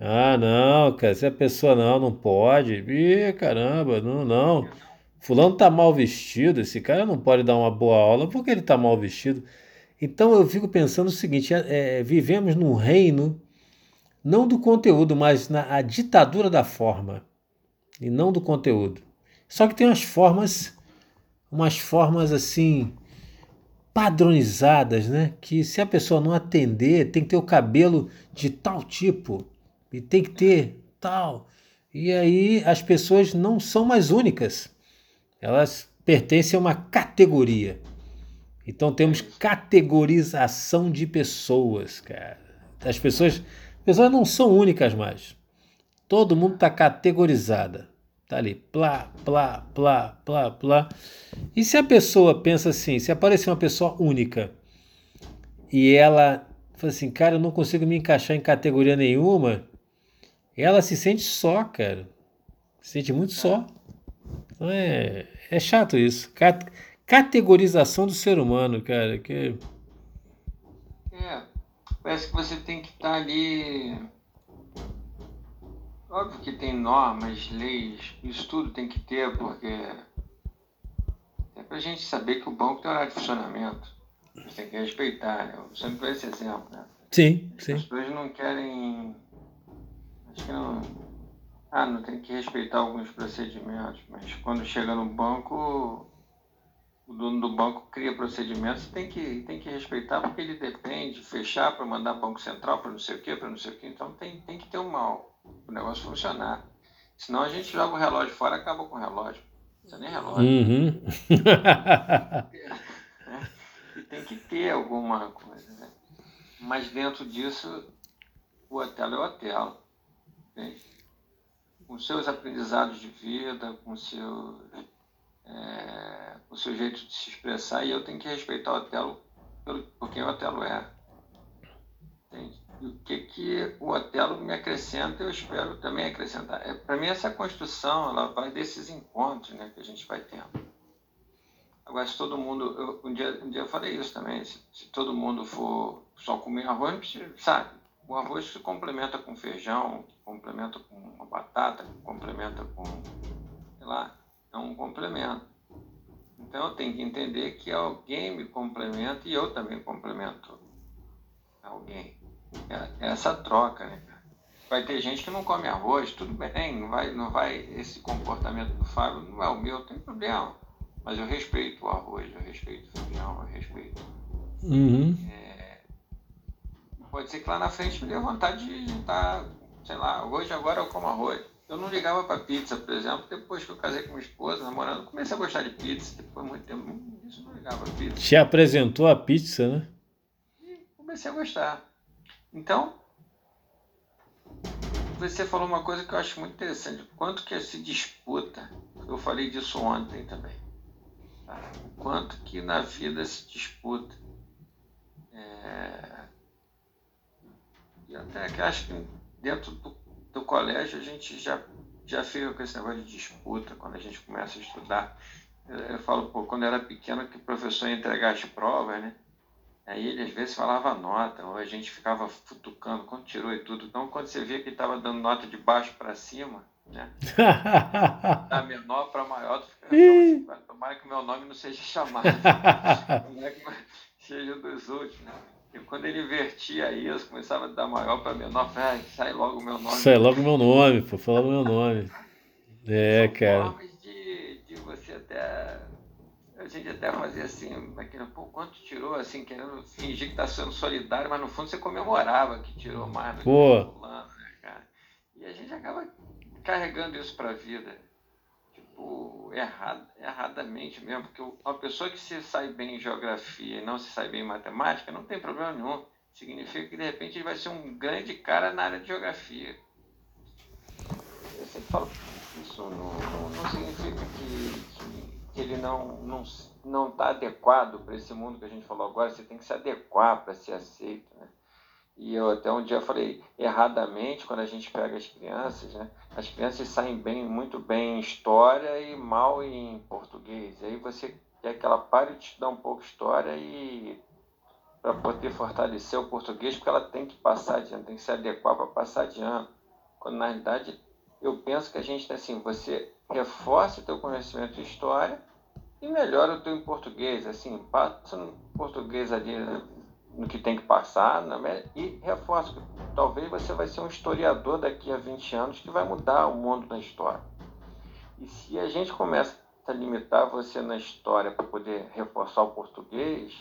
ah, não, cara, se a pessoa não, não pode. Ih, caramba, não, não. Fulano tá mal vestido, esse cara não pode dar uma boa aula porque ele tá mal vestido. Então eu fico pensando o seguinte: é, é, vivemos num reino não do conteúdo, mas na ditadura da forma e não do conteúdo. Só que tem umas formas, umas formas assim padronizadas, né? Que se a pessoa não atender, tem que ter o cabelo de tal tipo e tem que ter tal. E aí as pessoas não são mais únicas. Elas pertencem a uma categoria. Então temos categorização de pessoas, cara. As pessoas, as pessoas não são únicas mais. Todo mundo está categorizada. Tá ali, plá, plá, plá, plá, plá. E se a pessoa pensa assim, se aparecer uma pessoa única e ela fala assim, cara, eu não consigo me encaixar em categoria nenhuma, ela se sente só, cara. Se sente muito só. Então é, é chato isso. Categorização do ser humano, cara. Que... É, parece que você tem que estar tá ali. Óbvio que tem normas, leis, isso tudo tem que ter, porque é pra gente saber que o banco tem horário de funcionamento. Tem que respeitar, né? Eu sempre dou esse exemplo, né? Sim, sim. As pessoas não querem acho que não. Ah, não tem que respeitar alguns procedimentos, mas quando chega no banco, o dono do banco cria procedimentos, tem que, tem que respeitar porque ele depende, fechar para mandar banco central para não sei o quê, para não sei o quê. Então tem, tem que ter um mal, o negócio funcionar. Senão a gente joga o relógio fora e acaba com o relógio. Isso é nem relógio. Uhum. e tem que ter alguma coisa. Né? Mas dentro disso, o hotel é o hotel com seus aprendizados de vida, com seu, é, o seu jeito de se expressar, e eu tenho que respeitar o Otelo pelo, por quem o Otelo é. E o que, que o Otelo me acrescenta, eu espero também acrescentar. É, Para mim, essa construção ela vai desses encontros né, que a gente vai tendo. Agora, se todo mundo. Eu, um, dia, um dia eu falei isso também. Se, se todo mundo for só comer arroz, sabe? O arroz se complementa com feijão, complementa com uma batata, complementa com, sei lá, é um complemento. Então eu tenho que entender que alguém me complementa e eu também complemento alguém. É essa troca, né? Vai ter gente que não come arroz, tudo bem, não vai, não vai, esse comportamento do Fábio não é o meu, tem problema. Mas eu respeito o arroz, eu respeito o feijão, eu respeito. Uhum. É, Pode ser que lá na frente me dê vontade de estar, sei lá, hoje agora eu como arroz. Eu não ligava para pizza, por exemplo, depois que eu casei com minha esposa, namorando, comecei a gostar de pizza. Depois de muito tempo, isso não ligava pizza. Te apresentou a pizza, né? E comecei a gostar. Então, você falou uma coisa que eu acho muito interessante. Quanto que se disputa, eu falei disso ontem também. Tá? Quanto que na vida se disputa. É e até que acho que dentro do, do colégio a gente já, já fica com esse negócio de disputa quando a gente começa a estudar. Eu, eu falo, pô, quando eu era pequeno que o professor ia entregar as provas, né? Aí ele às vezes falava nota, ou a gente ficava futucando quando tirou e tudo. Então quando você via que ele estava dando nota de baixo para cima, né? da menor para maior, tu fica, assim, tomara que o meu nome não seja chamado. tomara que seja dos outros, né? E quando ele invertia isso, começava a dar maior para menor, falei, sai logo o meu nome. Sai logo o meu nome, pô, fala o meu nome. É, São cara. formas de, de você até. A gente até fazia assim, pô, quanto tirou, assim, querendo fingir que tá sendo solidário, mas no fundo você comemorava que tirou mais do pô. que fulano, né, cara? E a gente acaba carregando isso para a vida tipo, errad, erradamente mesmo, porque uma pessoa que se sai bem em geografia e não se sai bem em matemática, não tem problema nenhum. Significa que de repente ele vai ser um grande cara na área de geografia. falo, isso não, não, não significa que, ele não está não, não tá adequado para esse mundo que a gente falou agora, você tem que se adequar para ser aceito, né? E eu até um dia falei, erradamente, quando a gente pega as crianças, né? As crianças saem bem, muito bem em história e mal em português. Aí você quer que ela pare de estudar um pouco história e para poder fortalecer o português, porque ela tem que passar de ano, tem que se adequar para passar de ano. Quando na realidade eu penso que a gente assim, você reforça o teu conhecimento de história e melhora o teu em português, assim, passa no português ali né? no que tem que passar né? e reforça que talvez você vai ser um historiador daqui a 20 anos que vai mudar o mundo da história. E se a gente começa a limitar você na história para poder reforçar o português,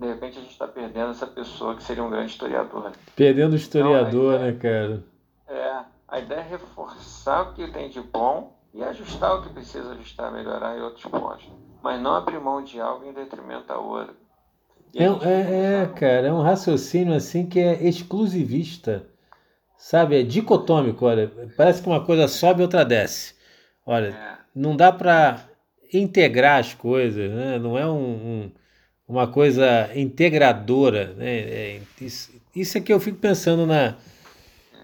de repente a gente está perdendo essa pessoa que seria um grande historiador. Né? Perdendo o historiador, então, né, cara? É, a ideia é reforçar o que tem de bom e ajustar o que precisa ajustar, melhorar em outros pontos. Mas não abrir mão de algo em detrimento a outro. É, é, é, cara, é um raciocínio assim que é exclusivista, sabe? É dicotômico, olha. Parece que uma coisa sobe e outra desce. Olha, é. não dá para integrar as coisas, né? Não é um, um, uma coisa integradora, né? É, isso, isso é que eu fico pensando na.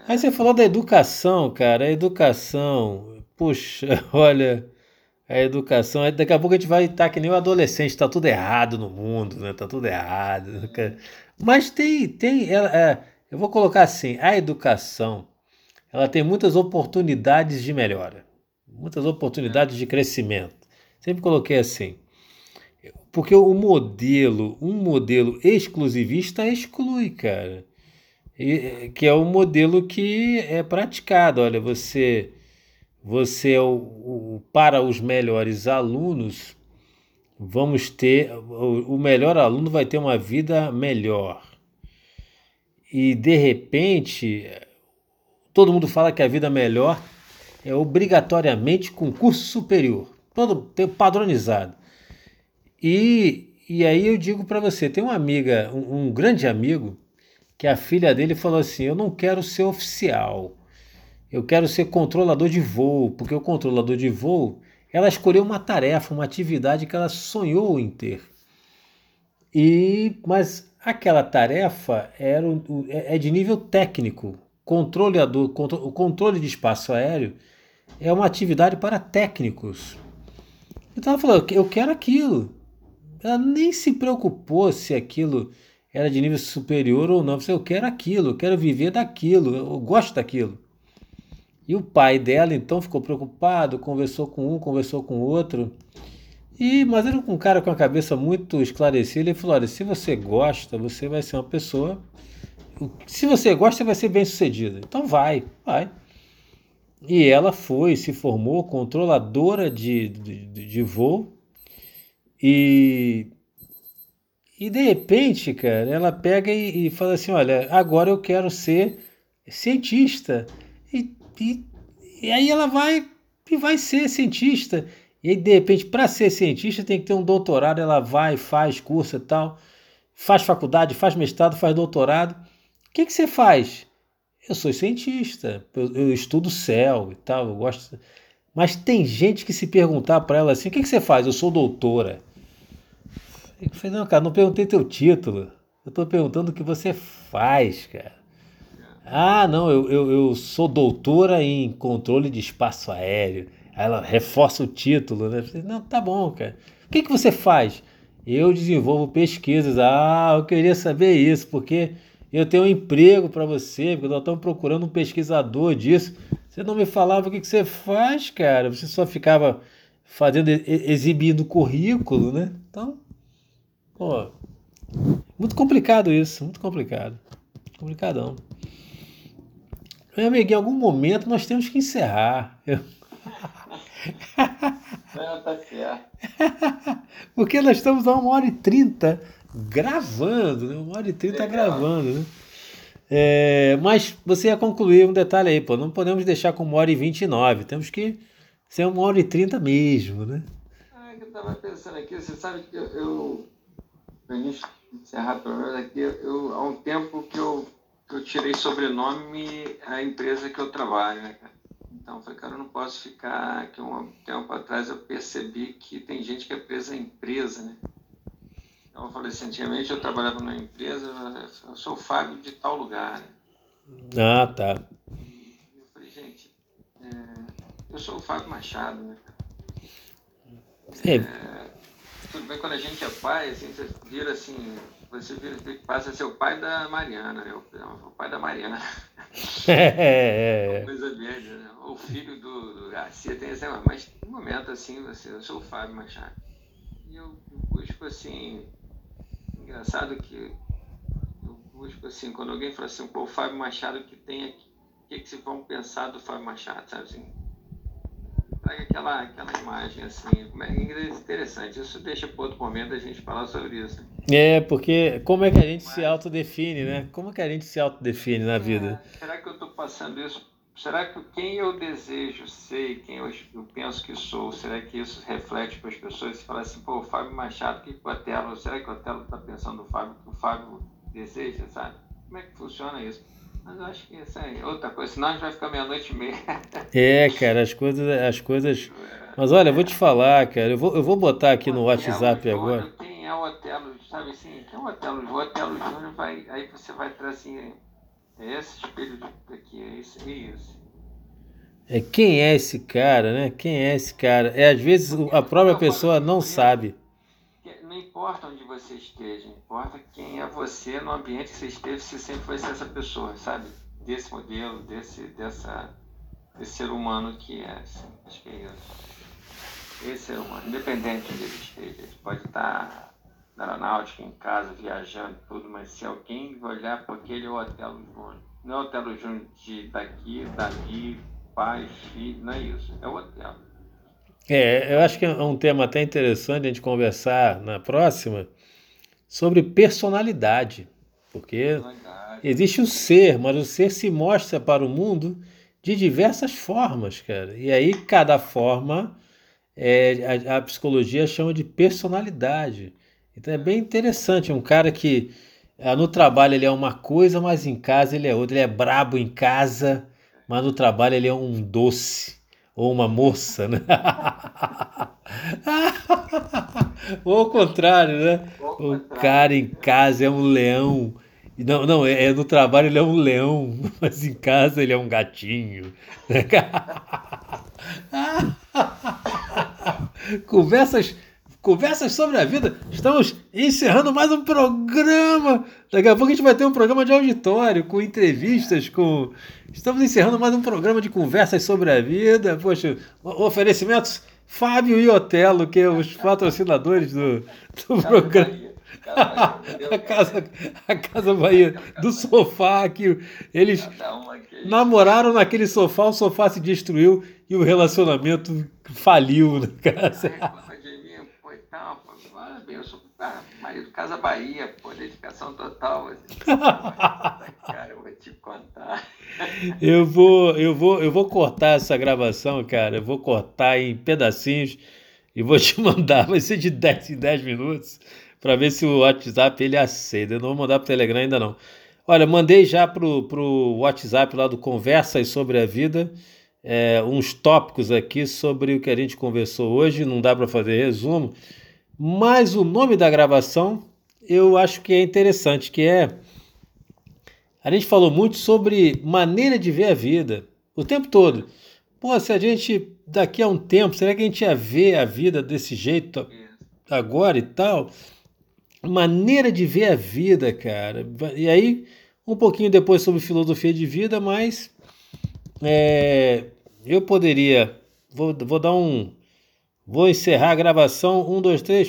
Aí você falou da educação, cara. A educação, puxa, olha a educação. Daqui a pouco a gente vai estar que nem o adolescente, está tudo errado no mundo, né? Tá tudo errado. Né, Mas tem, tem, é, eu vou colocar assim, a educação, ela tem muitas oportunidades de melhora, muitas oportunidades de crescimento. Sempre coloquei assim, porque o modelo, um modelo exclusivista exclui, cara. E, que é o modelo que é praticado. Olha, você você é o, o, para os melhores alunos, vamos ter o, o melhor aluno vai ter uma vida melhor. E de repente, todo mundo fala que a vida melhor é obrigatoriamente concurso superior, todo padronizado. E, e aí eu digo para você, tem uma amiga, um, um grande amigo, que a filha dele falou assim: "Eu não quero ser oficial. Eu quero ser controlador de voo, porque o controlador de voo, ela escolheu uma tarefa, uma atividade que ela sonhou em ter. E mas aquela tarefa era é, é de nível técnico. Controlador, o controle de espaço aéreo é uma atividade para técnicos. Então ela falou: eu quero aquilo. Ela nem se preocupou se aquilo era de nível superior ou não. Eu quero aquilo, eu quero viver daquilo, eu gosto daquilo. E o pai dela então ficou preocupado, conversou com um, conversou com outro. E, mas era um cara com a cabeça muito esclarecida. Ele falou: Olha, se você gosta, você vai ser uma pessoa. Se você gosta, você vai ser bem sucedido. Então vai, vai. E ela foi, se formou controladora de, de, de voo. E, e de repente, cara, ela pega e, e fala assim: Olha, agora eu quero ser cientista. E e, aí ela vai e vai ser cientista. E aí, de repente, para ser cientista, tem que ter um doutorado. Ela vai, faz curso e tal, faz faculdade, faz mestrado, faz doutorado. O que, que você faz? Eu sou cientista, eu, eu estudo céu e tal, eu gosto. Mas tem gente que se perguntar para ela assim: o que, que você faz? Eu sou doutora. Eu falei: não, cara, não perguntei teu título. Eu estou perguntando o que você faz, cara. Ah, não, eu, eu, eu sou doutora em controle de espaço aéreo. Ela reforça o título, né? Não, tá bom, cara. O que, que você faz? Eu desenvolvo pesquisas. Ah, eu queria saber isso, porque eu tenho um emprego para você, porque nós estamos procurando um pesquisador disso. Você não me falava o que, que você faz, cara. Você só ficava fazendo, exibindo currículo, né? Então, pô, muito complicado isso, muito complicado. Complicadão. Meu amigo, em algum momento nós temos que encerrar. Não, tá certo. Porque nós estamos a uma hora e trinta gravando, né? Uma hora e trinta gravando, né? É, mas você ia concluir um detalhe aí, pô. Não podemos deixar com uma hora e vinte e nove. Temos que ser uma hora e trinta mesmo, né? Ah, eu tava pensando aqui, você sabe que eu, eu pra gente encerrar pelo menos aqui, eu, há um tempo que eu eu tirei sobrenome a empresa que eu trabalho, né, cara? Então, eu falei, cara, eu não posso ficar. Que um tempo atrás eu percebi que tem gente que é presa em empresa, né? Então, eu falei assim, antigamente eu trabalhava numa empresa, eu sou o Fábio de tal lugar, né? Ah, tá. E eu falei, gente, é, eu sou o Fábio Machado, né? É. É, tudo bem quando a gente é pai, assim, você vira assim, você vira, passa a ser o pai da Mariana, né? O, pai da Mariana. É, Coisa verde, né? O filho do, do Garcia tem esse mas no momento assim, você, eu sou o Fábio Machado. E eu, eu busco assim, engraçado que eu busco assim, quando alguém fala assim, pô, o Fábio Machado que tem aqui, o que, que vocês vão pensar do Fábio Machado, sabe assim? Traga aquela, aquela imagem assim, como é interessante. Isso deixa para outro momento a gente falar sobre isso. É, porque como é que a gente se autodefine, né? Como é que a gente se autodefine na vida? É, será que eu estou passando isso? Será que quem eu desejo ser, quem eu, eu penso que sou, será que isso reflete para as pessoas? Se falar assim, pô, o Fábio Machado, que o Otelo, será que o Otelo está pensando no Fábio, que o Fábio deseja, sabe? Como é que funciona isso? Mas eu acho que isso é outra coisa, senão a gente vai ficar meia-noite e meia. É, cara, as coisas, as coisas. Mas olha, eu vou te falar, cara, eu vou, eu vou botar aqui no WhatsApp agora. Quem é o Otelo, sabe assim? Quem é o Otelo? O Otelo Júnior vai. Aí você vai trazer assim. É esse espelho daqui, é isso, é isso. É quem é esse cara, né? Quem é esse cara? É às vezes a própria pessoa não sabe. Importa onde você esteja, importa quem é você no ambiente que você esteve, se sempre foi essa pessoa, sabe? Desse modelo, desse, dessa, desse ser humano que é, assim, acho que é isso. Esse ser humano, independente onde ele esteja, ele pode estar na aeronáutica, em casa, viajando, tudo, mas se alguém olhar para aquele é Otelo Júnior, não é o Otelo Júnior de daqui, dali, pai, filho, não é isso, é o Otelo. É, eu acho que é um tema até interessante a gente conversar na próxima sobre personalidade, porque existe o ser, mas o ser se mostra para o mundo de diversas formas, cara. E aí cada forma é, a, a psicologia chama de personalidade. Então é bem interessante, um cara que ah, no trabalho ele é uma coisa, mas em casa ele é outra. Ele é brabo em casa, mas no trabalho ele é um doce ou uma moça, né? ou ao contrário, né? O cara em casa é um leão. Não, não, é, é, no trabalho ele é um leão, mas em casa ele é um gatinho. Conversas Conversas sobre a vida. Estamos encerrando mais um programa. Daqui a pouco a gente vai ter um programa de auditório com entrevistas, com. Estamos encerrando mais um programa de conversas sobre a vida. Poxa, oferecimentos Fábio e Otelo, que é os patrocinadores do, do programa. a casa, a casa Bahia do sofá que eles namoraram naquele sofá, o sofá se destruiu e o relacionamento faliu na casa. Marido Casa Bahia, pô, dedicação total. Assim. cara, eu vou te contar. Eu vou, eu vou, eu vou cortar essa gravação, cara. Eu vou cortar em pedacinhos e vou te mandar. Vai ser de 10 em 10 minutos para ver se o WhatsApp ele aceita. Eu não vou mandar pro Telegram ainda não. Olha, mandei já pro, pro WhatsApp lá do Conversas sobre a Vida. É, uns tópicos aqui sobre o que a gente conversou hoje. Não dá para fazer resumo mas o nome da gravação eu acho que é interessante, que é a gente falou muito sobre maneira de ver a vida o tempo todo. Pô, se a gente daqui a um tempo, será que a gente ia ver a vida desse jeito agora e tal? Maneira de ver a vida, cara. E aí, um pouquinho depois sobre filosofia de vida, mas é, eu poderia. Vou, vou dar um, Vou encerrar a gravação. Um, dois, três.